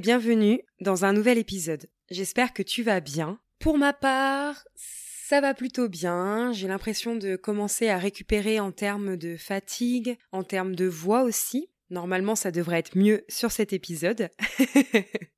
Bienvenue dans un nouvel épisode. J'espère que tu vas bien. Pour ma part, ça va plutôt bien. J'ai l'impression de commencer à récupérer en termes de fatigue, en termes de voix aussi. Normalement, ça devrait être mieux sur cet épisode.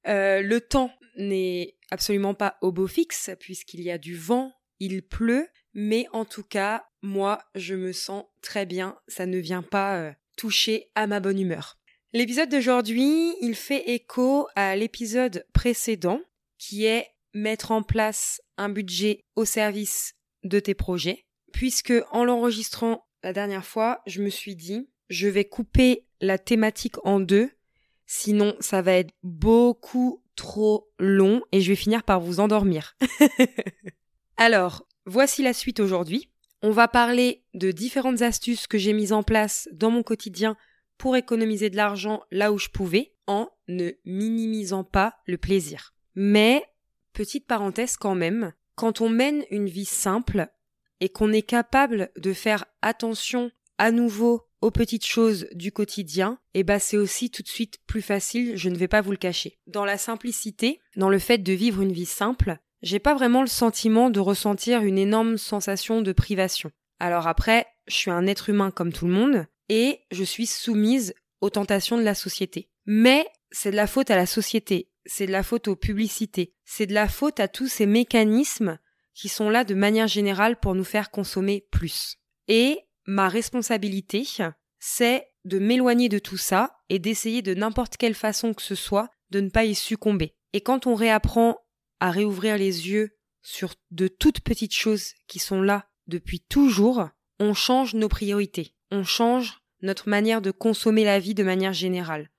Euh, le temps n'est absolument pas au beau fixe puisqu'il y a du vent, il pleut, mais en tout cas, moi, je me sens très bien. Ça ne vient pas euh, toucher à ma bonne humeur. L'épisode d'aujourd'hui, il fait écho à l'épisode précédent, qui est mettre en place un budget au service de tes projets, puisque en l'enregistrant la dernière fois, je me suis dit, je vais couper la thématique en deux, sinon ça va être beaucoup trop long et je vais finir par vous endormir. Alors, voici la suite aujourd'hui. On va parler de différentes astuces que j'ai mises en place dans mon quotidien pour économiser de l'argent là où je pouvais en ne minimisant pas le plaisir. Mais, petite parenthèse quand même, quand on mène une vie simple et qu'on est capable de faire attention à nouveau aux petites choses du quotidien, eh ben, c'est aussi tout de suite plus facile, je ne vais pas vous le cacher. Dans la simplicité, dans le fait de vivre une vie simple, j'ai pas vraiment le sentiment de ressentir une énorme sensation de privation. Alors après, je suis un être humain comme tout le monde, et je suis soumise aux tentations de la société. Mais c'est de la faute à la société, c'est de la faute aux publicités, c'est de la faute à tous ces mécanismes qui sont là de manière générale pour nous faire consommer plus. Et ma responsabilité, c'est de m'éloigner de tout ça et d'essayer de n'importe quelle façon que ce soit de ne pas y succomber. Et quand on réapprend à réouvrir les yeux sur de toutes petites choses qui sont là depuis toujours, on change nos priorités on change notre manière de consommer la vie de manière générale.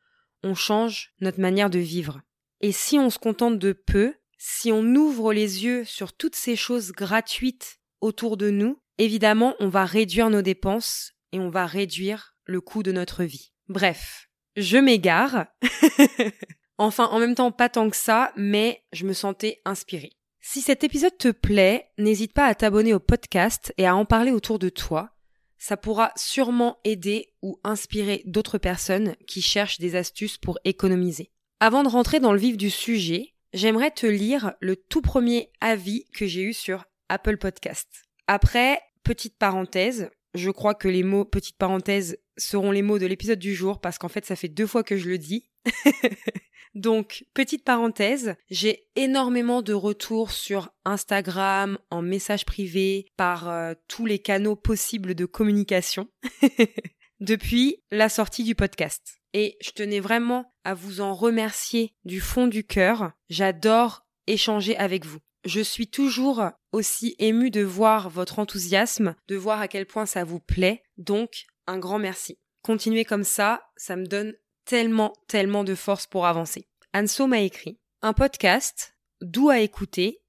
On change notre manière de vivre. Et si on se contente de peu, si on ouvre les yeux sur toutes ces choses gratuites autour de nous, évidemment, on va réduire nos dépenses et on va réduire le coût de notre vie. Bref, je m'égare. enfin, en même temps, pas tant que ça, mais je me sentais inspirée. Si cet épisode te plaît, n'hésite pas à t'abonner au podcast et à en parler autour de toi ça pourra sûrement aider ou inspirer d'autres personnes qui cherchent des astuces pour économiser. Avant de rentrer dans le vif du sujet, j'aimerais te lire le tout premier avis que j'ai eu sur Apple Podcast. Après, petite parenthèse, je crois que les mots petite parenthèse seront les mots de l'épisode du jour parce qu'en fait ça fait deux fois que je le dis. Donc, petite parenthèse, j'ai énormément de retours sur Instagram, en message privé, par euh, tous les canaux possibles de communication depuis la sortie du podcast. Et je tenais vraiment à vous en remercier du fond du cœur. J'adore échanger avec vous. Je suis toujours aussi émue de voir votre enthousiasme, de voir à quel point ça vous plaît. Donc, un grand merci. Continuez comme ça, ça me donne tellement, tellement de force pour avancer. Anso m'a écrit un podcast doux à écouter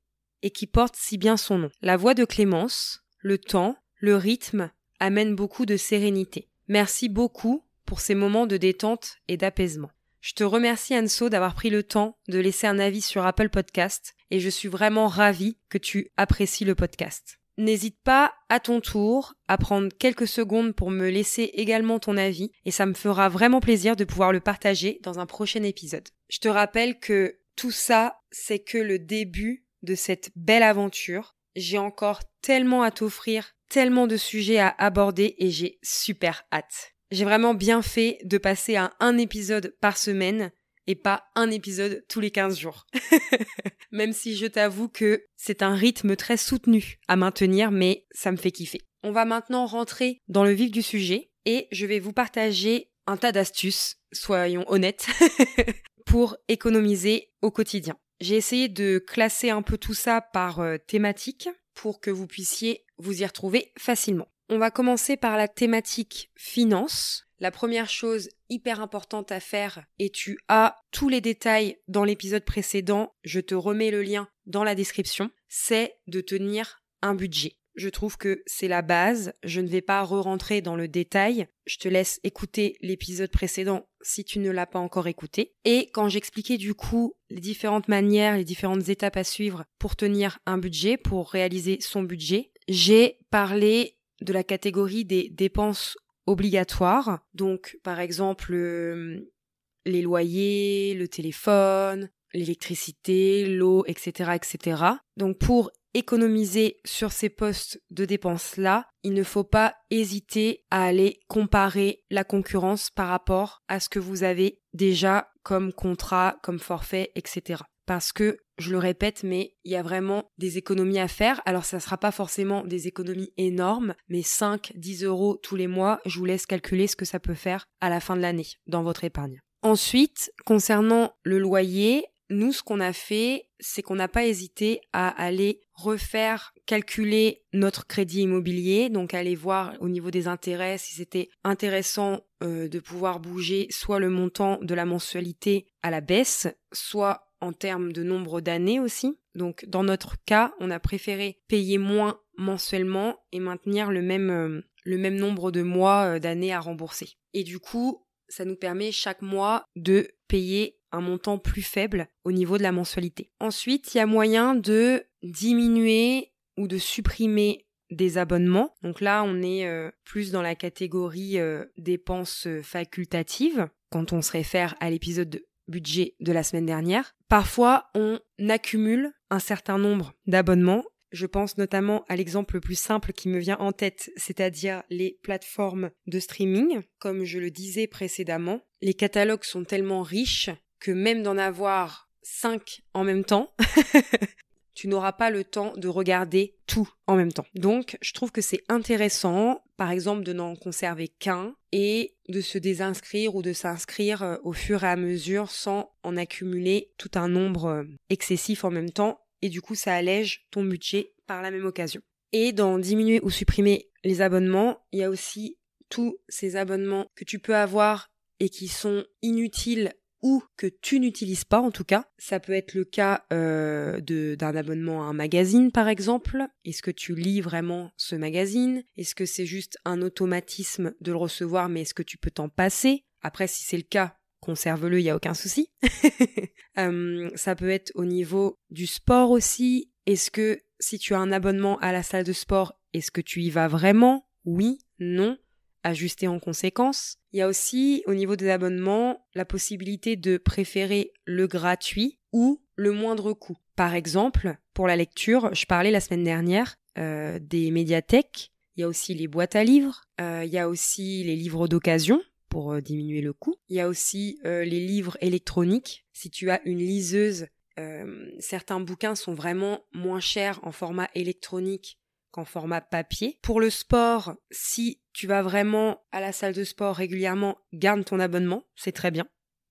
et qui porte si bien son nom. La voix de Clémence, le temps, le rythme amènent beaucoup de sérénité. Merci beaucoup pour ces moments de détente et d'apaisement. Je te remercie Anso d'avoir pris le temps de laisser un avis sur Apple Podcast et je suis vraiment ravie que tu apprécies le podcast. N'hésite pas à ton tour à prendre quelques secondes pour me laisser également ton avis et ça me fera vraiment plaisir de pouvoir le partager dans un prochain épisode. Je te rappelle que tout ça, c'est que le début de cette belle aventure. J'ai encore tellement à t'offrir, tellement de sujets à aborder et j'ai super hâte. J'ai vraiment bien fait de passer à un épisode par semaine et pas un épisode tous les 15 jours. Même si je t'avoue que c'est un rythme très soutenu à maintenir, mais ça me fait kiffer. On va maintenant rentrer dans le vif du sujet et je vais vous partager un tas d'astuces, soyons honnêtes, pour économiser au quotidien. J'ai essayé de classer un peu tout ça par euh, thématique pour que vous puissiez vous y retrouver facilement. On va commencer par la thématique finance. La première chose hyper importante à faire, et tu as tous les détails dans l'épisode précédent, je te remets le lien dans la description, c'est de tenir un budget. Je trouve que c'est la base, je ne vais pas re-rentrer dans le détail, je te laisse écouter l'épisode précédent si tu ne l'as pas encore écouté. Et quand j'expliquais du coup les différentes manières, les différentes étapes à suivre pour tenir un budget, pour réaliser son budget, j'ai parlé de la catégorie des dépenses obligatoire. Donc, par exemple, euh, les loyers, le téléphone, l'électricité, l'eau, etc., etc. Donc pour économiser sur ces postes de dépenses-là, il ne faut pas hésiter à aller comparer la concurrence par rapport à ce que vous avez déjà comme contrat, comme forfait, etc. Parce que, je le répète, mais il y a vraiment des économies à faire. Alors ça ne sera pas forcément des économies énormes, mais 5, 10 euros tous les mois, je vous laisse calculer ce que ça peut faire à la fin de l'année dans votre épargne. Ensuite, concernant le loyer, nous, ce qu'on a fait, c'est qu'on n'a pas hésité à aller refaire calculer notre crédit immobilier, donc aller voir au niveau des intérêts si c'était intéressant euh, de pouvoir bouger soit le montant de la mensualité à la baisse, soit en termes de nombre d'années aussi. Donc dans notre cas, on a préféré payer moins mensuellement et maintenir le même, euh, le même nombre de mois euh, d'années à rembourser. Et du coup, ça nous permet chaque mois de payer un montant plus faible au niveau de la mensualité. Ensuite, il y a moyen de diminuer ou de supprimer des abonnements. Donc là, on est euh, plus dans la catégorie dépenses facultatives quand on se réfère à l'épisode de budget de la semaine dernière. Parfois, on accumule un certain nombre d'abonnements je pense notamment à l'exemple le plus simple qui me vient en tête, c'est-à-dire les plateformes de streaming. Comme je le disais précédemment, les catalogues sont tellement riches que même d'en avoir cinq en même temps, tu n'auras pas le temps de regarder tout en même temps. Donc, je trouve que c'est intéressant, par exemple, de n'en conserver qu'un et de se désinscrire ou de s'inscrire euh, au fur et à mesure sans en accumuler tout un nombre euh, excessif en même temps et du coup ça allège ton budget par la même occasion. Et dans diminuer ou supprimer les abonnements, il y a aussi tous ces abonnements que tu peux avoir et qui sont inutiles ou que tu n'utilises pas en tout cas. Ça peut être le cas euh, d'un abonnement à un magazine par exemple. Est-ce que tu lis vraiment ce magazine? Est-ce que c'est juste un automatisme de le recevoir mais est-ce que tu peux t'en passer? Après si c'est le cas, conserve-le, il n'y a aucun souci. Euh, ça peut être au niveau du sport aussi. Est-ce que si tu as un abonnement à la salle de sport, est-ce que tu y vas vraiment? Oui, non. Ajuster en conséquence. Il y a aussi au niveau des abonnements la possibilité de préférer le gratuit ou le moindre coût. Par exemple, pour la lecture, je parlais la semaine dernière euh, des médiathèques. Il y a aussi les boîtes à livres. Euh, il y a aussi les livres d'occasion pour euh, diminuer le coût. Il y a aussi les livres électroniques. Si tu as une liseuse, certains bouquins sont vraiment moins chers en format électronique qu'en format papier. Pour le sport, si tu vas vraiment à la salle de sport régulièrement, garde ton abonnement, c'est très bien.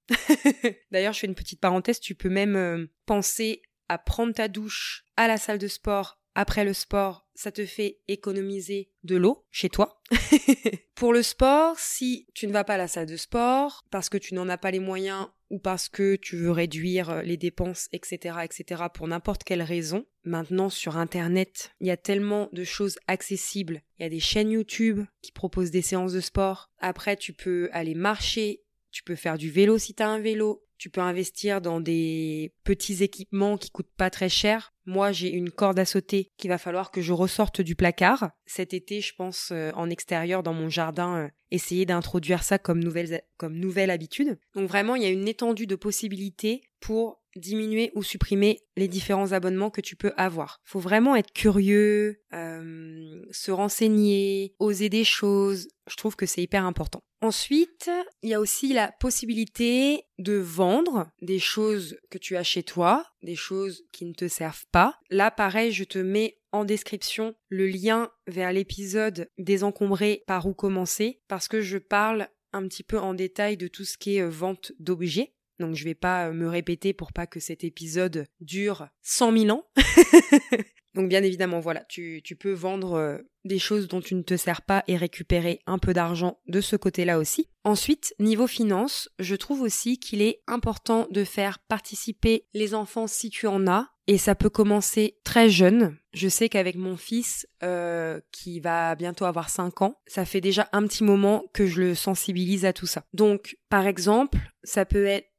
D'ailleurs, je fais une petite parenthèse, tu peux même penser à prendre ta douche à la salle de sport après le sport, ça te fait économiser de l'eau chez toi. Pour le sport, si tu ne vas pas à la salle de sport parce que tu n'en as pas les moyens ou parce que tu veux réduire euh, les dépenses, etc., etc., pour n'importe quelle raison, maintenant sur Internet, il y a tellement de choses accessibles. Il y a des chaînes YouTube qui proposent des séances de sport. Après, tu peux aller marcher, tu peux faire du vélo si tu as un vélo, tu peux investir dans des petits équipements qui coûtent pas très cher. Moi, j'ai une corde à sauter qu'il va falloir que je ressorte du placard. Cet été, je pense, euh, en extérieur, dans mon jardin, euh, essayer d'introduire ça comme nouvelle, comme nouvelle habitude. Donc vraiment, il y a une étendue de possibilités pour diminuer ou supprimer les différents abonnements que tu peux avoir. Faut vraiment être curieux, euh, se renseigner, oser des choses. Je trouve que c'est hyper important. Ensuite, il y a aussi la possibilité de vendre des choses que tu as chez toi, des choses qui ne te servent pas. Là, pareil, je te mets en description le lien vers l'épisode désencombré par où commencer parce que je parle un petit peu en détail de tout ce qui est euh, vente d'objets. Donc je vais pas euh, me répéter pour pas que cet épisode dure 100 000 ans. Donc bien évidemment, voilà, tu, peux vendre euh, des choses dont tu ne te sers pas et récupérer un peu d'argent de ce côté-là aussi. Ensuite, niveau finance, je trouve aussi qu'il est important de faire participer les enfants si tu en as. Et ça peut commencer très jeune. Je sais qu'avec mon fils, euh, qui va bientôt avoir 5 ans, ça fait déjà un petit moment que je le sensibilise à tout ça. Donc, par exemple, ça peut être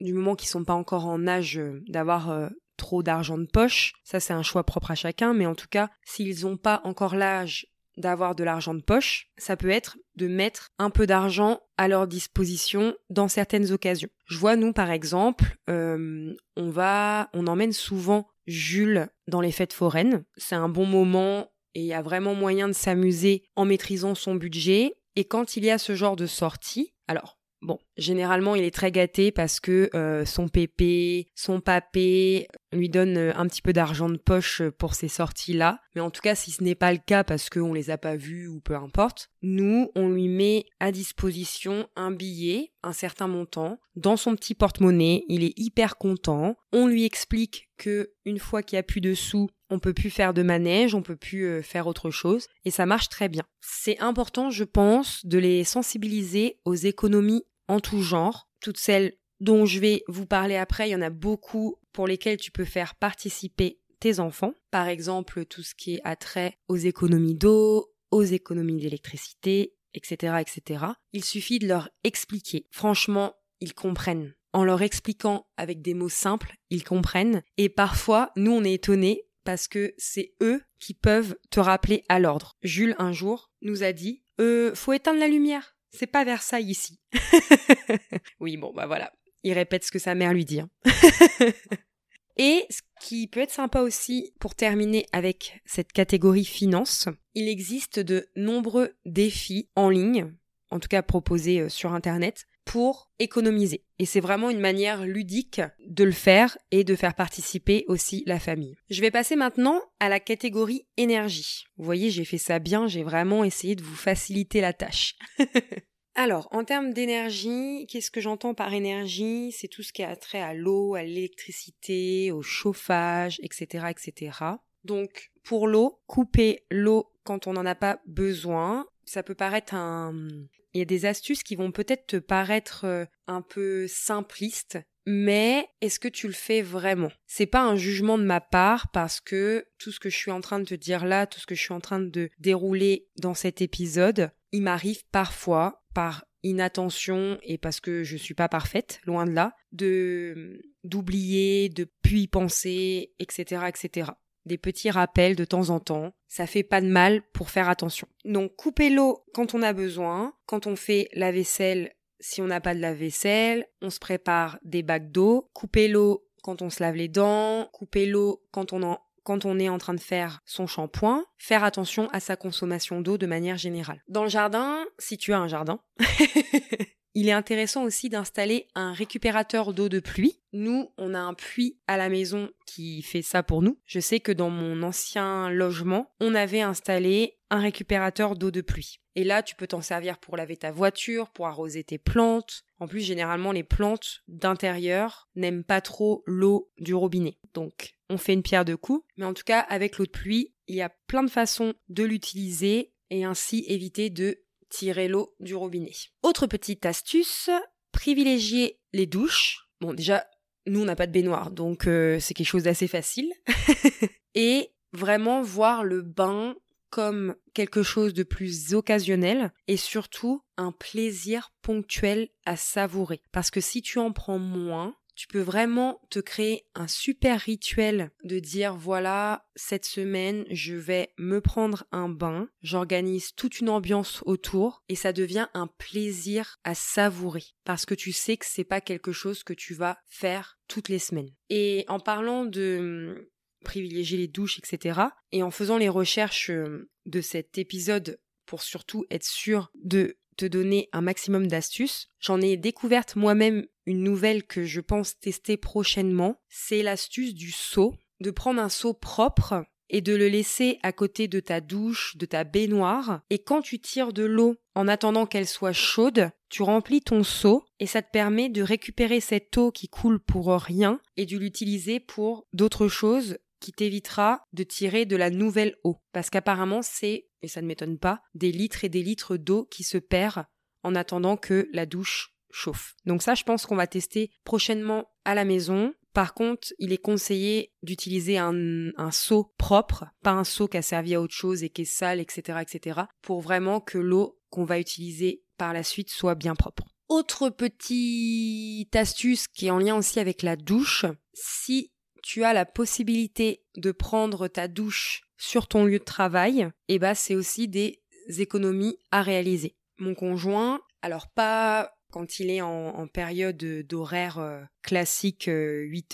du moment qu'ils sont pas encore en âge euh, d'avoir euh, trop d'argent de poche, ça c'est un choix propre à chacun, mais en tout cas, s'ils n'ont pas encore l'âge d'avoir de l'argent de poche, ça peut être de mettre un peu d'argent à leur disposition dans certaines occasions. Je vois nous par exemple, euh, on va, on emmène souvent Jules dans les fêtes foraines. C'est un bon moment et il y a vraiment moyen de s'amuser en maîtrisant son budget. Et quand il y a ce genre de sortie, alors Bon, généralement, il est très gâté parce que euh, son pépé, son papé lui donne euh, un petit peu d'argent de poche pour ces sorties-là. Mais en tout cas, si ce n'est pas le cas parce qu'on les a pas vus ou peu importe, nous, on lui met à disposition un billet, un certain montant, dans son petit porte-monnaie. Il est hyper content. On lui explique que une fois qu'il y a plus de sous, on peut plus faire de manège, on peut plus euh, faire autre chose, et ça marche très bien. C'est important, je pense, de les sensibiliser aux économies en tout genre. Toutes celles dont je vais vous parler après, il y en a beaucoup pour lesquelles tu peux faire participer tes enfants. Par exemple, tout ce qui est attrait aux économies d'eau, aux économies d'électricité, etc., etc. Il suffit de leur expliquer. Franchement, ils comprennent. En leur expliquant avec des mots simples, ils comprennent. Et parfois, nous, on est étonnés parce que c'est eux qui peuvent te rappeler à l'ordre. Jules, un jour, nous a dit, euh, faut éteindre la lumière. C'est pas Versailles ici. oui, bon, bah voilà. Il répète ce que sa mère lui dit. Hein. Et ce qui peut être sympa aussi pour terminer avec cette catégorie finance, il existe de nombreux défis en ligne, en tout cas proposés euh, sur Internet, pour économiser. Et c'est vraiment une manière ludique de le faire et de faire participer aussi la famille. Je vais passer maintenant à la catégorie énergie. Vous voyez, j'ai fait ça bien, j'ai vraiment essayé de vous faciliter la tâche. Alors, en termes d'énergie, qu'est-ce que j'entends par énergie? C'est tout ce qui a trait à l'eau, à l'électricité, au chauffage, etc., etc. Donc, pour l'eau, couper l'eau quand on n'en a pas besoin, ça peut paraître un, il y a des astuces qui vont peut-être te paraître euh, un peu simplistes, mais est-ce que tu le fais vraiment? C'est pas un jugement de ma part parce que tout ce que je suis en train de te dire là, tout ce que je suis en train de dérouler dans cet épisode, il m'arrive parfois par inattention et parce que je suis pas parfaite, loin de là, de d'oublier, de puis penser, etc., etc des petits rappels de temps en temps. Ça fait pas de mal pour faire attention. Donc couper l'eau quand on a besoin, quand on fait la vaisselle si on n'a pas de la vaisselle, on se prépare des bacs d'eau, couper l'eau quand on se lave les dents, couper l'eau quand on quand on est en train de faire son shampoing, faire attention à sa consommation d'eau de manière générale. Dans le jardin, si tu as un jardin, Il est intéressant aussi d'installer un récupérateur d'eau de pluie. Nous, on a un puits à la maison qui fait ça pour nous. Je sais que dans mon ancien logement, on avait installé un récupérateur d'eau de pluie. Et là, tu peux t'en servir pour laver ta voiture, pour arroser tes plantes. En plus, généralement, les plantes d'intérieur n'aiment pas trop l'eau du robinet. Donc, on fait une pierre de coups. Mais en tout cas, avec l'eau de pluie, il y a plein de façons de l'utiliser et ainsi éviter de tirer l'eau du robinet. Autre petite astuce, privilégier les douches. Bon, déjà, nous, on n'a pas de baignoire, donc euh, c'est quelque chose d'assez facile. et vraiment voir le bain comme quelque chose de plus occasionnel et surtout un plaisir ponctuel à savourer. Parce que si tu en prends moins, tu peux vraiment te créer un super rituel de dire voilà, cette semaine, je vais me prendre un bain, j'organise toute une ambiance autour et ça devient un plaisir à savourer parce que tu sais que c'est pas quelque chose que tu vas faire toutes les semaines. Et en parlant de hum, privilégier les douches, etc. Et en faisant les recherches hum, de cet épisode pour surtout être sûr de te donner un maximum d'astuces. J'en ai découverte moi-même une nouvelle que je pense tester prochainement. C'est l'astuce du seau, de prendre un seau propre et de le laisser à côté de ta douche, de ta baignoire. Et quand tu tires de l'eau en attendant qu'elle soit chaude, tu remplis ton seau et ça te permet de récupérer cette eau qui coule pour rien et de l'utiliser pour d'autres choses qui t'évitera de tirer de la nouvelle eau. Parce qu'apparemment, c'est, et ça ne m'étonne pas, des litres et des litres d'eau qui se perdent en attendant que la douche chauffe. Donc ça, je pense qu'on va tester prochainement à la maison. Par contre, il est conseillé d'utiliser un, seau propre, pas un seau qui a servi à autre chose et qui est sale, etc., etc., pour vraiment que l'eau qu'on va utiliser par la suite soit bien propre. Autre petite astuce qui est en lien aussi avec la douche, si tu as la possibilité de prendre ta douche sur ton lieu de travail, eh bah c'est aussi des économies à réaliser. Mon conjoint, alors pas quand il est en, période d'horaire euh, classique 8h,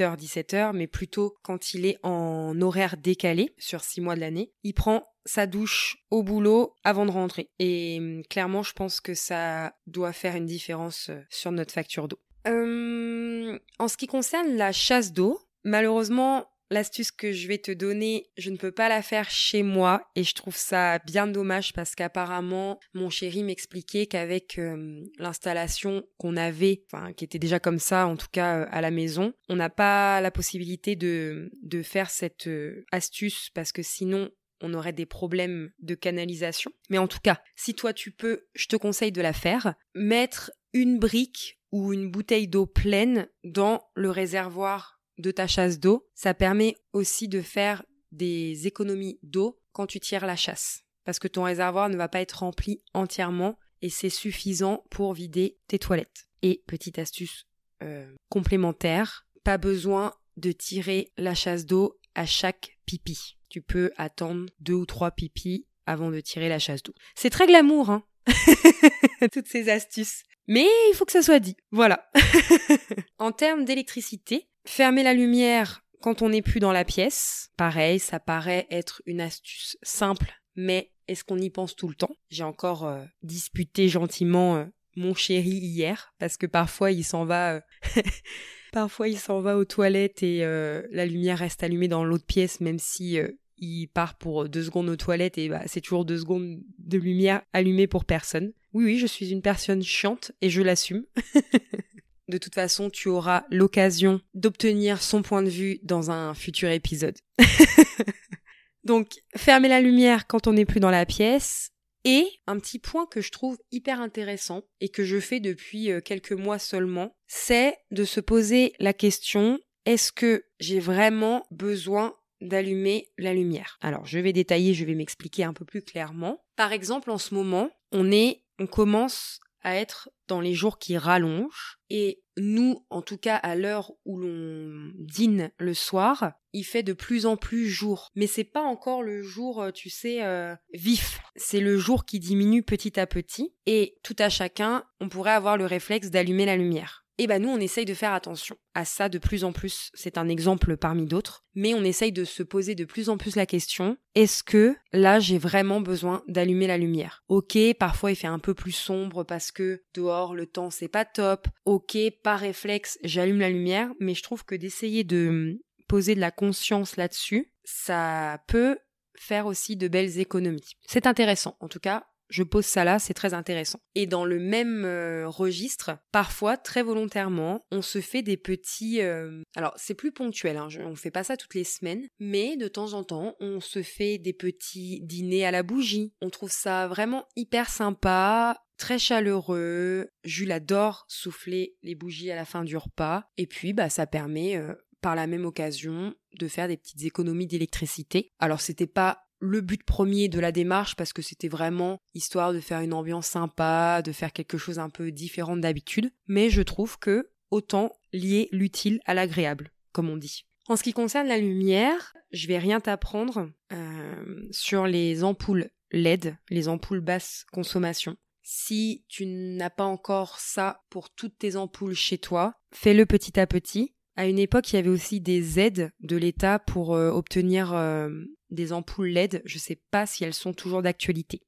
euh, 17h, mais plutôt quand il est en horaire décalé sur 6 mois de l'année, il prend sa douche au boulot avant de rentrer. Et hum, clairement, je pense que ça doit faire une différence euh, sur notre facture d'eau. en ce qui concerne la chasse d'eau, malheureusement, L'astuce que je vais te donner, je ne peux pas la faire chez moi et je trouve ça bien dommage parce qu'apparemment mon chéri m'expliquait qu'avec euh, l'installation qu'on avait, enfin qui était déjà comme ça en tout cas euh, à la maison, on n'a pas la possibilité de, de faire cette euh, astuce parce que sinon on aurait des problèmes de canalisation. Mais en tout cas, si toi tu peux, je te conseille de la faire. Mettre une brique ou une bouteille d'eau pleine dans le réservoir de ta chasse d'eau, ça permet aussi de faire des économies d'eau quand tu tires la chasse. Parce que ton réservoir ne va pas être rempli entièrement et c'est suffisant pour vider tes toilettes. Et petite astuce euh, complémentaire, pas besoin de tirer la chasse d'eau à chaque pipi. Tu peux attendre deux ou trois pipis avant de tirer la chasse d'eau. C'est très glamour, hein Toutes ces astuces. Mais il faut que ça soit dit. Voilà. en termes d'électricité, Fermer la lumière quand on n'est plus dans la pièce. Pareil, ça paraît être une astuce simple, mais est-ce qu'on y pense tout le temps? J'ai encore euh, disputé gentiment euh, mon chéri hier parce que parfois il s'en va euh, parfois il s'en va aux toilettes et la lumière reste allumée dans l'autre pièce même si il part pour deux secondes aux toilettes et bah, c'est toujours deux secondes de lumière allumée pour personne. Oui oui, je suis une personne chiante et je l'assume. De toute façon, tu auras l'occasion d'obtenir son point de vue dans un futur épisode. Donc, fermer la lumière quand on n'est plus dans la pièce. Et un petit point que je trouve hyper intéressant et que je fais depuis euh, quelques mois seulement, c'est de se poser la question est-ce que j'ai vraiment besoin d'allumer la lumière? Alors, je vais détailler, je vais m'expliquer un peu plus clairement. Par exemple, en ce moment, on est, on commence à être dans les jours qui rallongent. Et nous, en tout cas à l'heure où l'on dîne le soir, il fait de plus en plus jour. Mais c'est pas encore le jour, euh, tu sais, euh, vif. C'est le jour qui diminue petit à petit. Et tout à chacun, on pourrait avoir le réflexe d'allumer la lumière. Eh ben nous, on essaye de faire attention à ça de plus en plus. C'est un exemple parmi d'autres. Mais on essaye de se poser de plus en plus la question, est-ce que là, j'ai vraiment besoin d'allumer la lumière? Ok, parfois il fait un peu plus sombre parce que dehors, le temps, c'est pas top. Ok, par réflexe, j'allume la lumière. Mais je trouve que d'essayer de poser de la conscience là-dessus, ça peut faire aussi de belles économies. C'est intéressant. En tout cas, je pose ça là, c'est très intéressant. Et dans le même euh, registre, parfois, très volontairement, on se fait des petits... Euh, alors, c'est plus ponctuel, hein, on fait pas ça toutes les semaines, mais de temps en temps, on se fait des petits dîners à la bougie. On trouve ça vraiment hyper sympa, très chaleureux. Jules adore souffler les bougies à la fin du repas. Et puis, bah, ça permet... Euh, par la même occasion de faire des petites économies d'électricité. Alors c'était pas le but premier de la démarche parce que c'était vraiment histoire de faire une ambiance sympa, de faire quelque chose un peu différent d'habitude, mais je trouve que autant lier l'utile à l'agréable, comme on dit. En ce qui concerne la lumière, je vais rien t'apprendre euh, sur les ampoules LED, les ampoules basse consommation. Si tu n'as pas encore ça pour toutes tes ampoules chez toi, fais-le petit à petit. À une époque, il y avait aussi des aides de l'État pour euh, obtenir euh, des ampoules LED. Je ne sais pas si elles sont toujours d'actualité.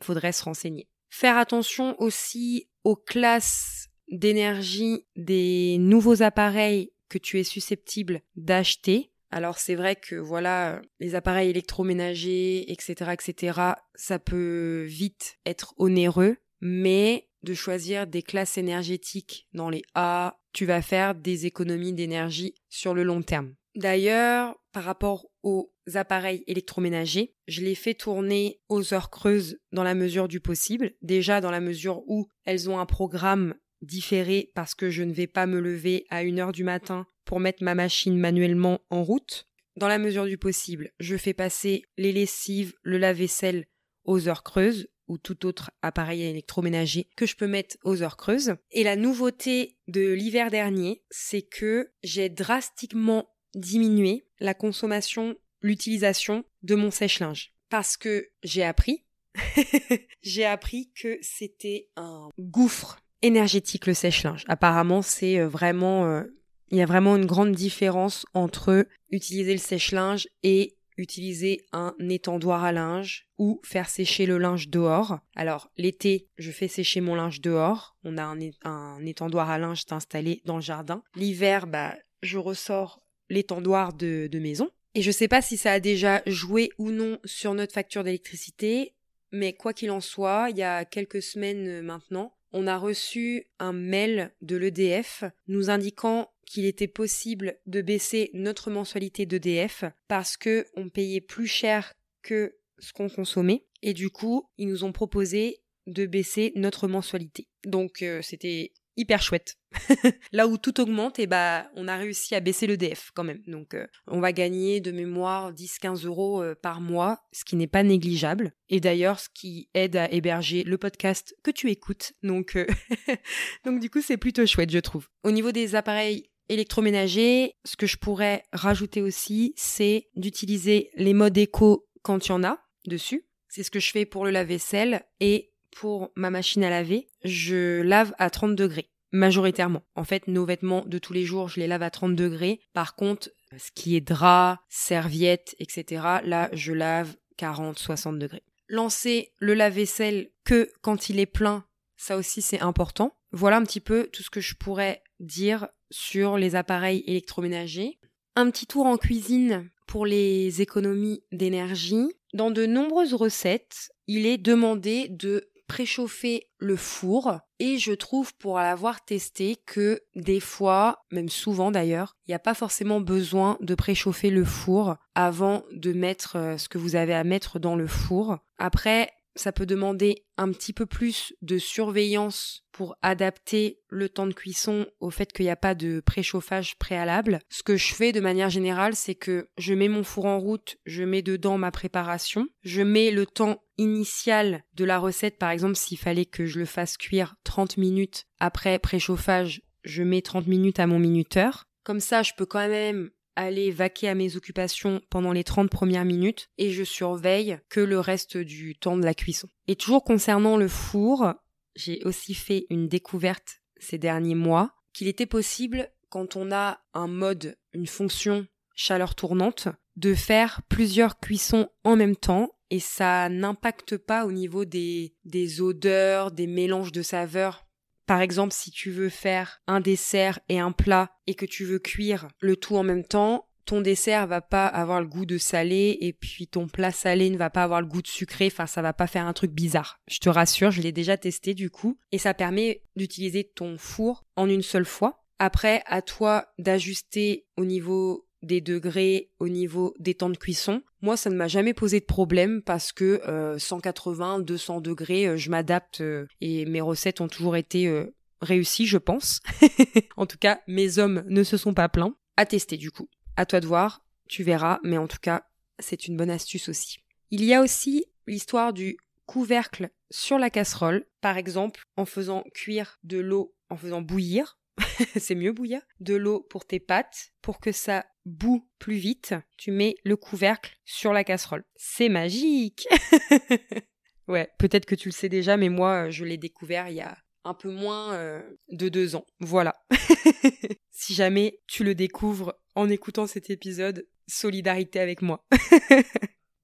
Faudrait se renseigner. Faire attention aussi aux classes d'énergie des nouveaux appareils que tu es susceptible d'acheter. Alors c'est vrai que voilà, les appareils électroménagers, etc., etc., ça peut vite être onéreux, mais de choisir des classes énergétiques dans les A, tu vas faire des économies d'énergie sur le long terme. D'ailleurs, par rapport aux appareils électroménagers, je les fais tourner aux heures creuses dans la mesure du possible, déjà dans la mesure où elles ont un programme différé parce que je ne vais pas me lever à une heure du matin pour mettre ma machine manuellement en route. Dans la mesure du possible, je fais passer les lessives, le lave-vaisselle aux heures creuses ou tout autre appareil électroménager que je peux mettre aux heures creuses. Et la nouveauté de l'hiver dernier, c'est que j'ai drastiquement diminuer la consommation, l'utilisation de mon sèche-linge. Parce que j'ai appris, j'ai appris que c'était un gouffre énergétique le sèche-linge. Apparemment, c'est euh, vraiment, euh, il y a vraiment une grande différence entre utiliser le sèche-linge et utiliser un étendoir à linge ou faire sécher le linge dehors. Alors l'été, je fais sécher mon linge dehors. On a un, étendoir à linge installé dans le jardin. L'hiver, bah, je ressors l'étendoir de, de maison. Et je sais pas si ça a déjà joué ou non sur notre facture d'électricité, mais quoi qu'il en soit, il y a quelques semaines maintenant, on a reçu un mail de l'EDF nous indiquant qu'il était possible de baisser notre mensualité d'EDF parce que on payait plus cher que ce qu'on consommait et du coup ils nous ont proposé de baisser notre mensualité. Donc euh, c'était hyper chouette. Là où tout augmente, et eh bah, on a réussi à baisser le DF quand même. Donc, euh, on va gagner de mémoire 10-15 euros euh, par mois, ce qui n'est pas négligeable. Et d'ailleurs, ce qui aide à héberger le podcast que tu écoutes. Donc, euh, donc du coup, c'est plutôt chouette, je trouve. Au niveau des appareils électroménagers, ce que je pourrais rajouter aussi, c'est d'utiliser les modes éco quand il y en a dessus. C'est ce que je fais pour le lave-vaisselle et pour ma machine à laver, je lave à 30 degrés majoritairement. En fait, nos vêtements de tous les jours, je les lave à 30 degrés. Par contre, ce qui est drap, serviettes, etc., là, je lave 40, 60 degrés. Lancer le lave-vaisselle que quand il est plein, ça aussi c'est important. Voilà un petit peu tout ce que je pourrais dire sur les appareils électroménagers. Un petit tour en cuisine pour les économies d'énergie. Dans de nombreuses recettes, il est demandé de préchauffer le four et je trouve pour l'avoir testé que des fois, même souvent d'ailleurs, il n'y a pas forcément besoin de préchauffer le four avant de mettre euh, ce que vous avez à mettre dans le four. Après, ça peut demander un petit peu plus de surveillance pour adapter le temps de cuisson au fait qu'il n'y a pas de préchauffage préalable. Ce que je fais de manière générale, c'est que je mets mon four en route, je mets dedans ma préparation, je mets le temps initial de la recette, par exemple s'il fallait que je le fasse cuire 30 minutes après préchauffage, je mets 30 minutes à mon minuteur. Comme ça, je peux quand même aller vaquer à mes occupations pendant les 30 premières minutes et je surveille que le reste du temps de la cuisson. Et toujours concernant le four, j'ai aussi fait une découverte ces derniers mois qu'il était possible quand on a un mode, une fonction chaleur tournante, de faire plusieurs cuissons en même temps et ça n'impacte pas au niveau des, des odeurs, des mélanges de saveurs par exemple, si tu veux faire un dessert et un plat et que tu veux cuire le tout en même temps, ton dessert va pas avoir le goût de salé et puis ton plat salé ne va pas avoir le goût de sucré, enfin ça va pas faire un truc bizarre. Je te rassure, je l'ai déjà testé du coup et ça permet d'utiliser ton four en une seule fois. Après, à toi d'ajuster au niveau des degrés au niveau des temps de cuisson. Moi, ça ne m'a jamais posé de problème parce que 180, euh, 200 degrés, euh, je m'adapte euh, et mes recettes ont toujours été réussies, je pense. en tout cas, mes hommes ne se sont pas plaints. À tester du coup. À toi de voir, tu verras, mais en tout cas, c'est une bonne astuce aussi. Il y a aussi l'histoire du couvercle sur la casserole, par exemple en faisant cuire de l'eau, en faisant bouillir, c'est mieux bouillir, de l'eau pour tes pâtes, pour que ça bout plus vite, tu mets le couvercle sur la casserole. C'est magique Ouais, peut-être que tu le sais déjà, mais moi, je l'ai découvert il y a un peu moins euh, de deux ans. Voilà. si jamais tu le découvres en écoutant cet épisode, solidarité avec moi.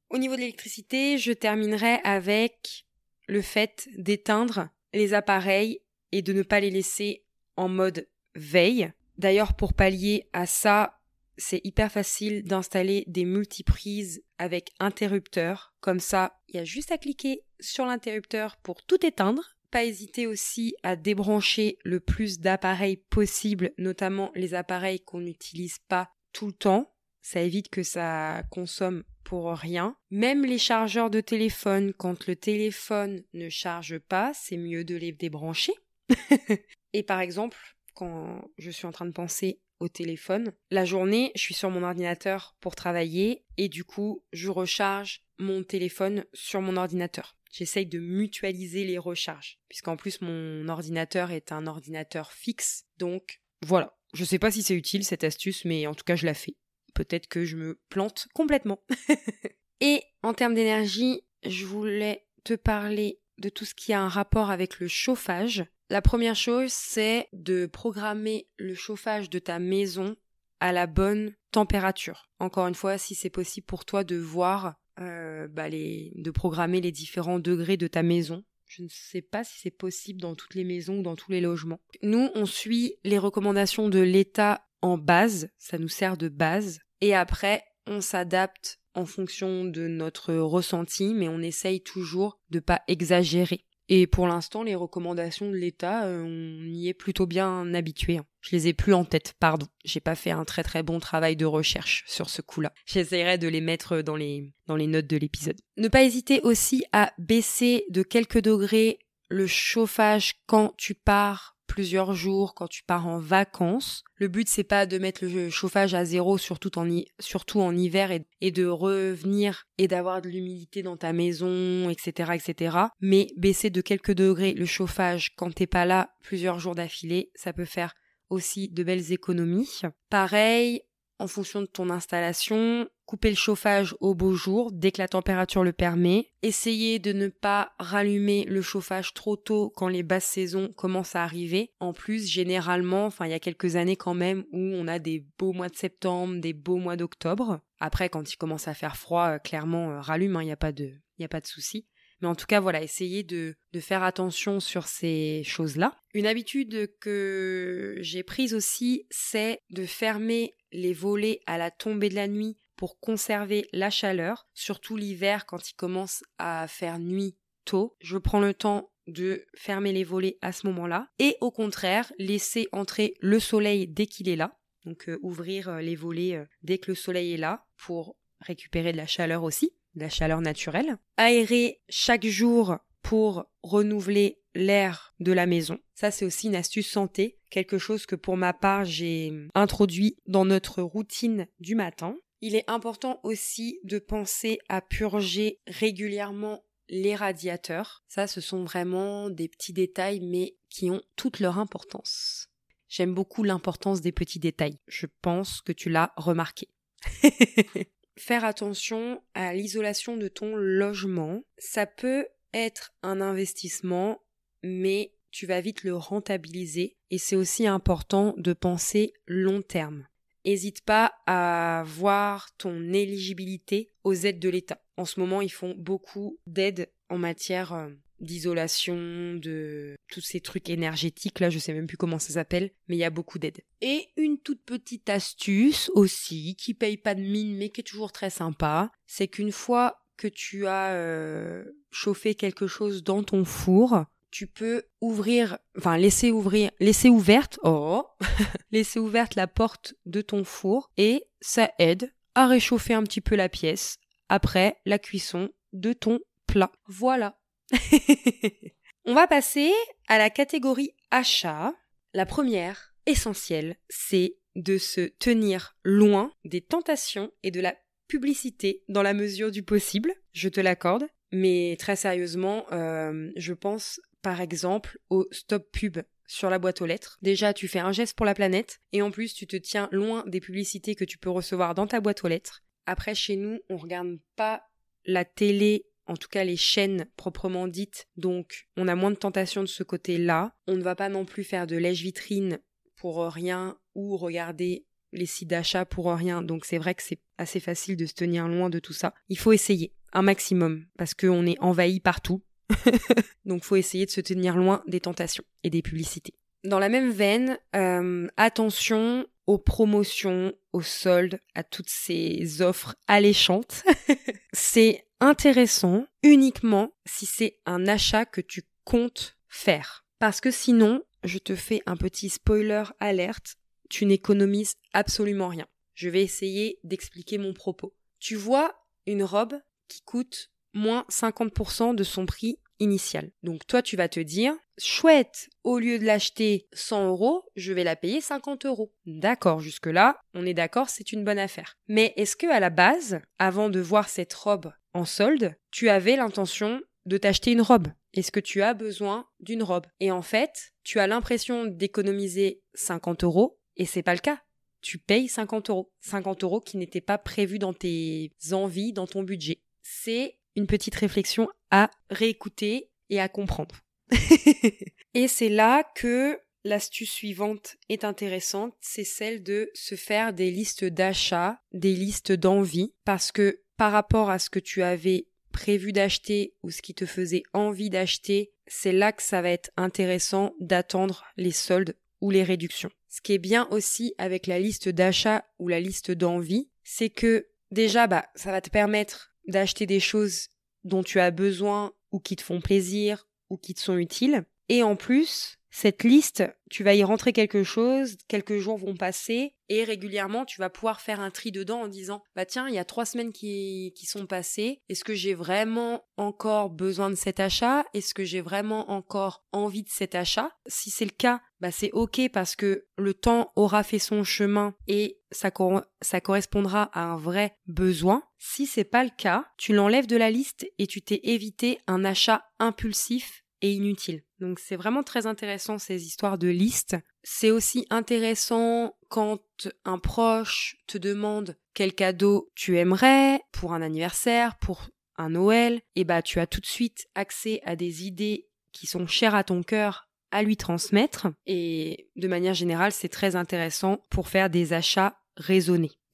Au niveau de l'électricité, je terminerai avec le fait d'éteindre les appareils et de ne pas les laisser mode veille. D'ailleurs, pour pallier à ça, c'est hyper facile d'installer des multiprises avec interrupteur. Comme ça, il y a juste à cliquer sur l'interrupteur pour tout éteindre. Pas hésiter aussi à débrancher le plus d'appareils possible, notamment les appareils qu'on n'utilise pas tout le temps. Ça évite que ça consomme pour rien. Même les chargeurs de téléphone, quand le téléphone ne charge pas, c'est mieux de les débrancher. Et par exemple, quand je suis en train de penser au téléphone. La journée, je suis sur mon ordinateur pour travailler et du coup, je recharge mon téléphone sur mon ordinateur. J'essaye de mutualiser les recharges, puisqu'en plus mon ordinateur est un ordinateur fixe. Donc voilà. Je sais pas si c'est utile cette astuce, mais en tout cas je la fais. peut-être que je me plante complètement. Et en termes d'énergie, je voulais te parler de tout ce qui a un rapport avec le chauffage. La première chose, c'est de programmer le chauffage de ta maison à la bonne température. Encore une fois, si c'est possible pour toi de voir, euh, bah de programmer les différents degrés de ta maison. Je ne sais pas si c'est possible dans toutes les maisons ou dans tous les logements. Nous, on suit les recommandations de l'État en base, ça nous sert de base, et après, on s'adapte en fonction de notre ressenti, mais on essaye toujours de pas exagérer. Et pour l'instant, les recommandations de l'État, euh, on y est plutôt bien habitué. Hein. Je les ai plus en tête, pardon. J'ai pas fait un très très bon travail de recherche sur ce coup-là. J'essaierai de les mettre dans les, dans les notes de l'épisode. Ne pas hésiter aussi à baisser de quelques degrés le chauffage quand tu pars plusieurs jours quand tu pars en vacances. Le but c'est pas de mettre le chauffage à zéro surtout en, hiver et, de revenir et d'avoir de l'humidité dans ta maison, etc., etc. Mais baisser de quelques degrés le chauffage quand t'es pas là plusieurs jours d'affilée, ça peut faire aussi de belles économies. Pareil, en fonction de ton installation, couper le chauffage au beau jour dès que la température le permet, essayer de ne pas rallumer le chauffage trop tôt quand les basses saisons commencent à arriver. En plus, généralement, enfin il y a quelques années quand même où on a des beaux mois de septembre, des beaux mois d'octobre. Après quand il commence à faire froid, euh, clairement euh, rallume, il hein, n'y a pas de il y a pas de souci. Mais en tout cas, voilà, essayez de, faire attention sur ces choses-là. Une habitude que j'ai prise aussi, c'est de fermer les volets à la tombée de la nuit pour conserver la chaleur, surtout l'hiver quand il commence à faire nuit tôt. Je prends le temps de fermer les volets à ce moment-là et au contraire laisser entrer le soleil dès qu'il est là. Donc euh, ouvrir euh, les volets euh, dès que le soleil est là pour récupérer de la chaleur aussi, la chaleur naturelle. Aérer chaque jour pour renouveler l'air de la maison. Ça, c'est aussi une astuce santé, quelque chose que pour ma part, j'ai introduit dans notre routine du matin. Il est important aussi de penser à purger régulièrement les radiateurs. Ça, ce sont vraiment des petits détails, mais qui ont toute leur importance. J'aime beaucoup l'importance des petits détails. Je pense que tu l'as remarqué. Faire attention à l'isolation de ton logement. Ça peut être un investissement, mais tu vas vite le rentabiliser et c'est aussi important de penser long terme. N'hésite pas à voir ton éligibilité aux aides de l'État. En ce moment, ils font beaucoup d'aides en matière euh, d'isolation, de tous ces trucs énergétiques, là je sais même plus comment ça s'appelle, mais il y a beaucoup d'aides. Et une toute petite astuce aussi, qui paye pas de mine mais qui est toujours très sympa, c'est qu'une fois que tu as euh, chauffé quelque chose dans ton four, tu peux ouvrir, enfin laisser ouvrir, laisser ouverte, oh, laisser ouverte la porte de ton four et ça aide à réchauffer un petit peu la pièce après la cuisson de ton plat. Voilà. On va passer à la catégorie achat. La première, essentielle, c'est de se tenir loin des tentations et de la publicité dans la mesure du possible, je te l'accorde. Mais très sérieusement, euh, je pense par exemple au stop pub sur la boîte aux lettres. Déjà, tu fais un geste pour la planète et en plus, tu te tiens loin des publicités que tu peux recevoir dans ta boîte aux lettres. Après, chez nous, on regarde pas la télé, en tout cas les chaînes proprement dites, donc on a moins de tentations de ce côté-là. On ne va pas non plus faire de lèche-vitrine pour rien ou regarder les sites d'achat pour rien, donc c'est vrai que c'est assez facile de se tenir loin de tout ça. Il faut essayer un maximum parce qu'on est envahi partout. donc faut essayer de se tenir loin des tentations et des publicités. Dans la même veine, euh, attention aux promotions, aux soldes, à toutes ces offres alléchantes. c'est intéressant uniquement si c'est un achat que tu comptes faire. Parce que sinon, je te fais un petit spoiler alerte, tu n'économises absolument rien. Je vais essayer d'expliquer mon propos. Tu vois une robe qui coûte moins 50% de son prix initial. Donc toi, tu vas te dire, chouette, au lieu de l'acheter 100 euros, je vais la payer 50 euros. D'accord, jusque-là, on est d'accord, c'est une bonne affaire. Mais est-ce que à la base, avant de voir cette robe en solde, tu avais l'intention de t'acheter une robe Est-ce que tu as besoin d'une robe? Et en fait, tu as l'impression d'économiser 50 euros, et c'est pas le cas. tu payes 50 euros. 50 euros qui n'étaient pas prévus dans tes envies, dans ton budget. C'est une petite réflexion à réécouter et à comprendre. et c'est là que l'astuce suivante est intéressante, c'est celle de se faire des listes d'achats, des listes d'envie, parce que par rapport à ce que tu avais prévu d'acheter ou ce qui te faisait envie d'acheter, c'est là que ça va être intéressant d'attendre les soldes ou les réductions. Ce qui est bien aussi avec la liste d'achat ou la liste d'envie, c'est que déjà bah ça va te permettre d'acheter des choses dont tu as besoin ou qui te font plaisir ou qui te sont utiles et en plus cette liste, tu vas y rentrer quelque chose, quelques jours vont passer, et régulièrement, tu vas pouvoir faire un tri dedans en disant, bah tiens, il y a trois semaines qui, sont passées, est-ce que j'ai vraiment encore besoin de cet achat? Est-ce que j'ai vraiment encore envie de cet achat? Si c'est le cas, bah c'est ok parce que le temps aura fait son chemin et ça, ça correspondra à un vrai besoin. Si c'est pas le cas, tu l'enlèves de la liste et tu t'es évité un achat impulsif et inutile. Donc c'est vraiment très intéressant ces histoires de listes. C'est aussi intéressant quand un proche te demande quel cadeau tu aimerais pour un anniversaire, pour un Noël, et bah tu as tout de suite accès à des idées qui sont chères à ton cœur à lui transmettre et de manière générale c'est très intéressant pour faire des achats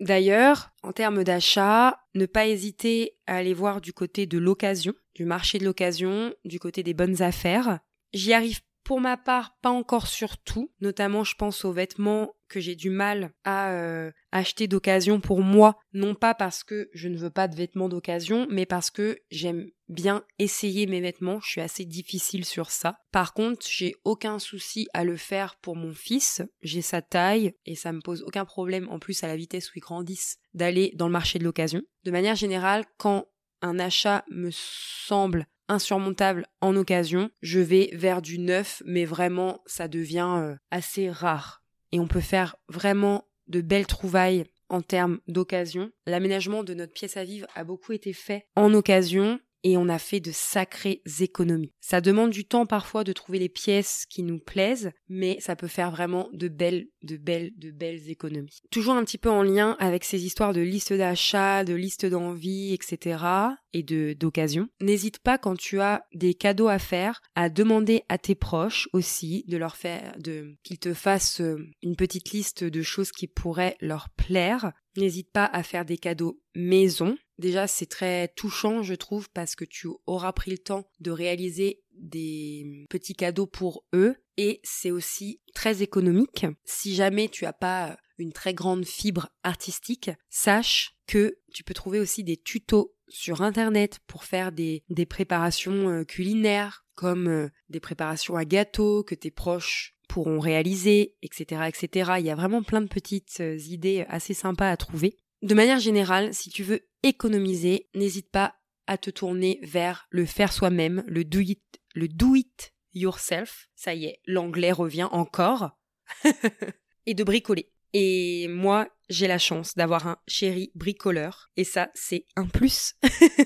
D'ailleurs, en termes d'achat, ne pas hésiter à aller voir du côté de l'occasion, du marché de l'occasion, du côté des bonnes affaires. J'y arrive pour ma part pas encore sur tout, notamment je pense aux vêtements que j'ai du mal à euh, acheter d'occasion pour moi, non pas parce que je ne veux pas de vêtements d'occasion, mais parce que j'aime bien essayer mes vêtements, je suis assez difficile sur ça. Par contre, j'ai aucun souci à le faire pour mon fils, j'ai sa taille et ça me pose aucun problème en plus à la vitesse où ils grandissent d'aller dans le marché de l'occasion. De manière générale, quand un achat me semble insurmontable en occasion, je vais vers du neuf, mais vraiment ça devient euh, assez rare. Et on peut faire vraiment de belles trouvailles en termes d'occasion. L'aménagement de notre pièce à vivre a beaucoup été fait en occasion et on a fait de sacrées économies. Ça demande du temps parfois de trouver les pièces qui nous plaisent, mais ça peut faire vraiment de belles, de belles, de belles économies. Toujours un petit peu en lien avec ces histoires de liste d'achat, de liste d'envie, etc. et de d'occasion. N'hésite pas quand tu as des cadeaux à faire à demander à tes proches aussi de leur faire, de qu'ils te fassent euh, une petite liste de choses qui pourraient leur plaire. N'hésite pas à faire des cadeaux maison. Déjà, c'est très touchant, je trouve, parce que tu auras pris le temps de réaliser des petits cadeaux pour eux et c'est aussi très économique. Si jamais tu as pas une très grande fibre artistique, sache que tu peux trouver aussi des tutos sur internet pour faire des, des préparations euh, culinaires comme euh, des préparations à gâteaux que tes proches pourront réaliser, etc., etc. Il y a vraiment plein de petites euh, idées assez sympas à trouver. De manière générale, si tu veux économiser, n'hésite pas à te tourner vers le faire soi-même, le do it, le do it yourself. Ça y est, l'anglais revient encore. et de bricoler. Et moi, j'ai la chance d'avoir un chéri bricoleur. Et ça, c'est un plus.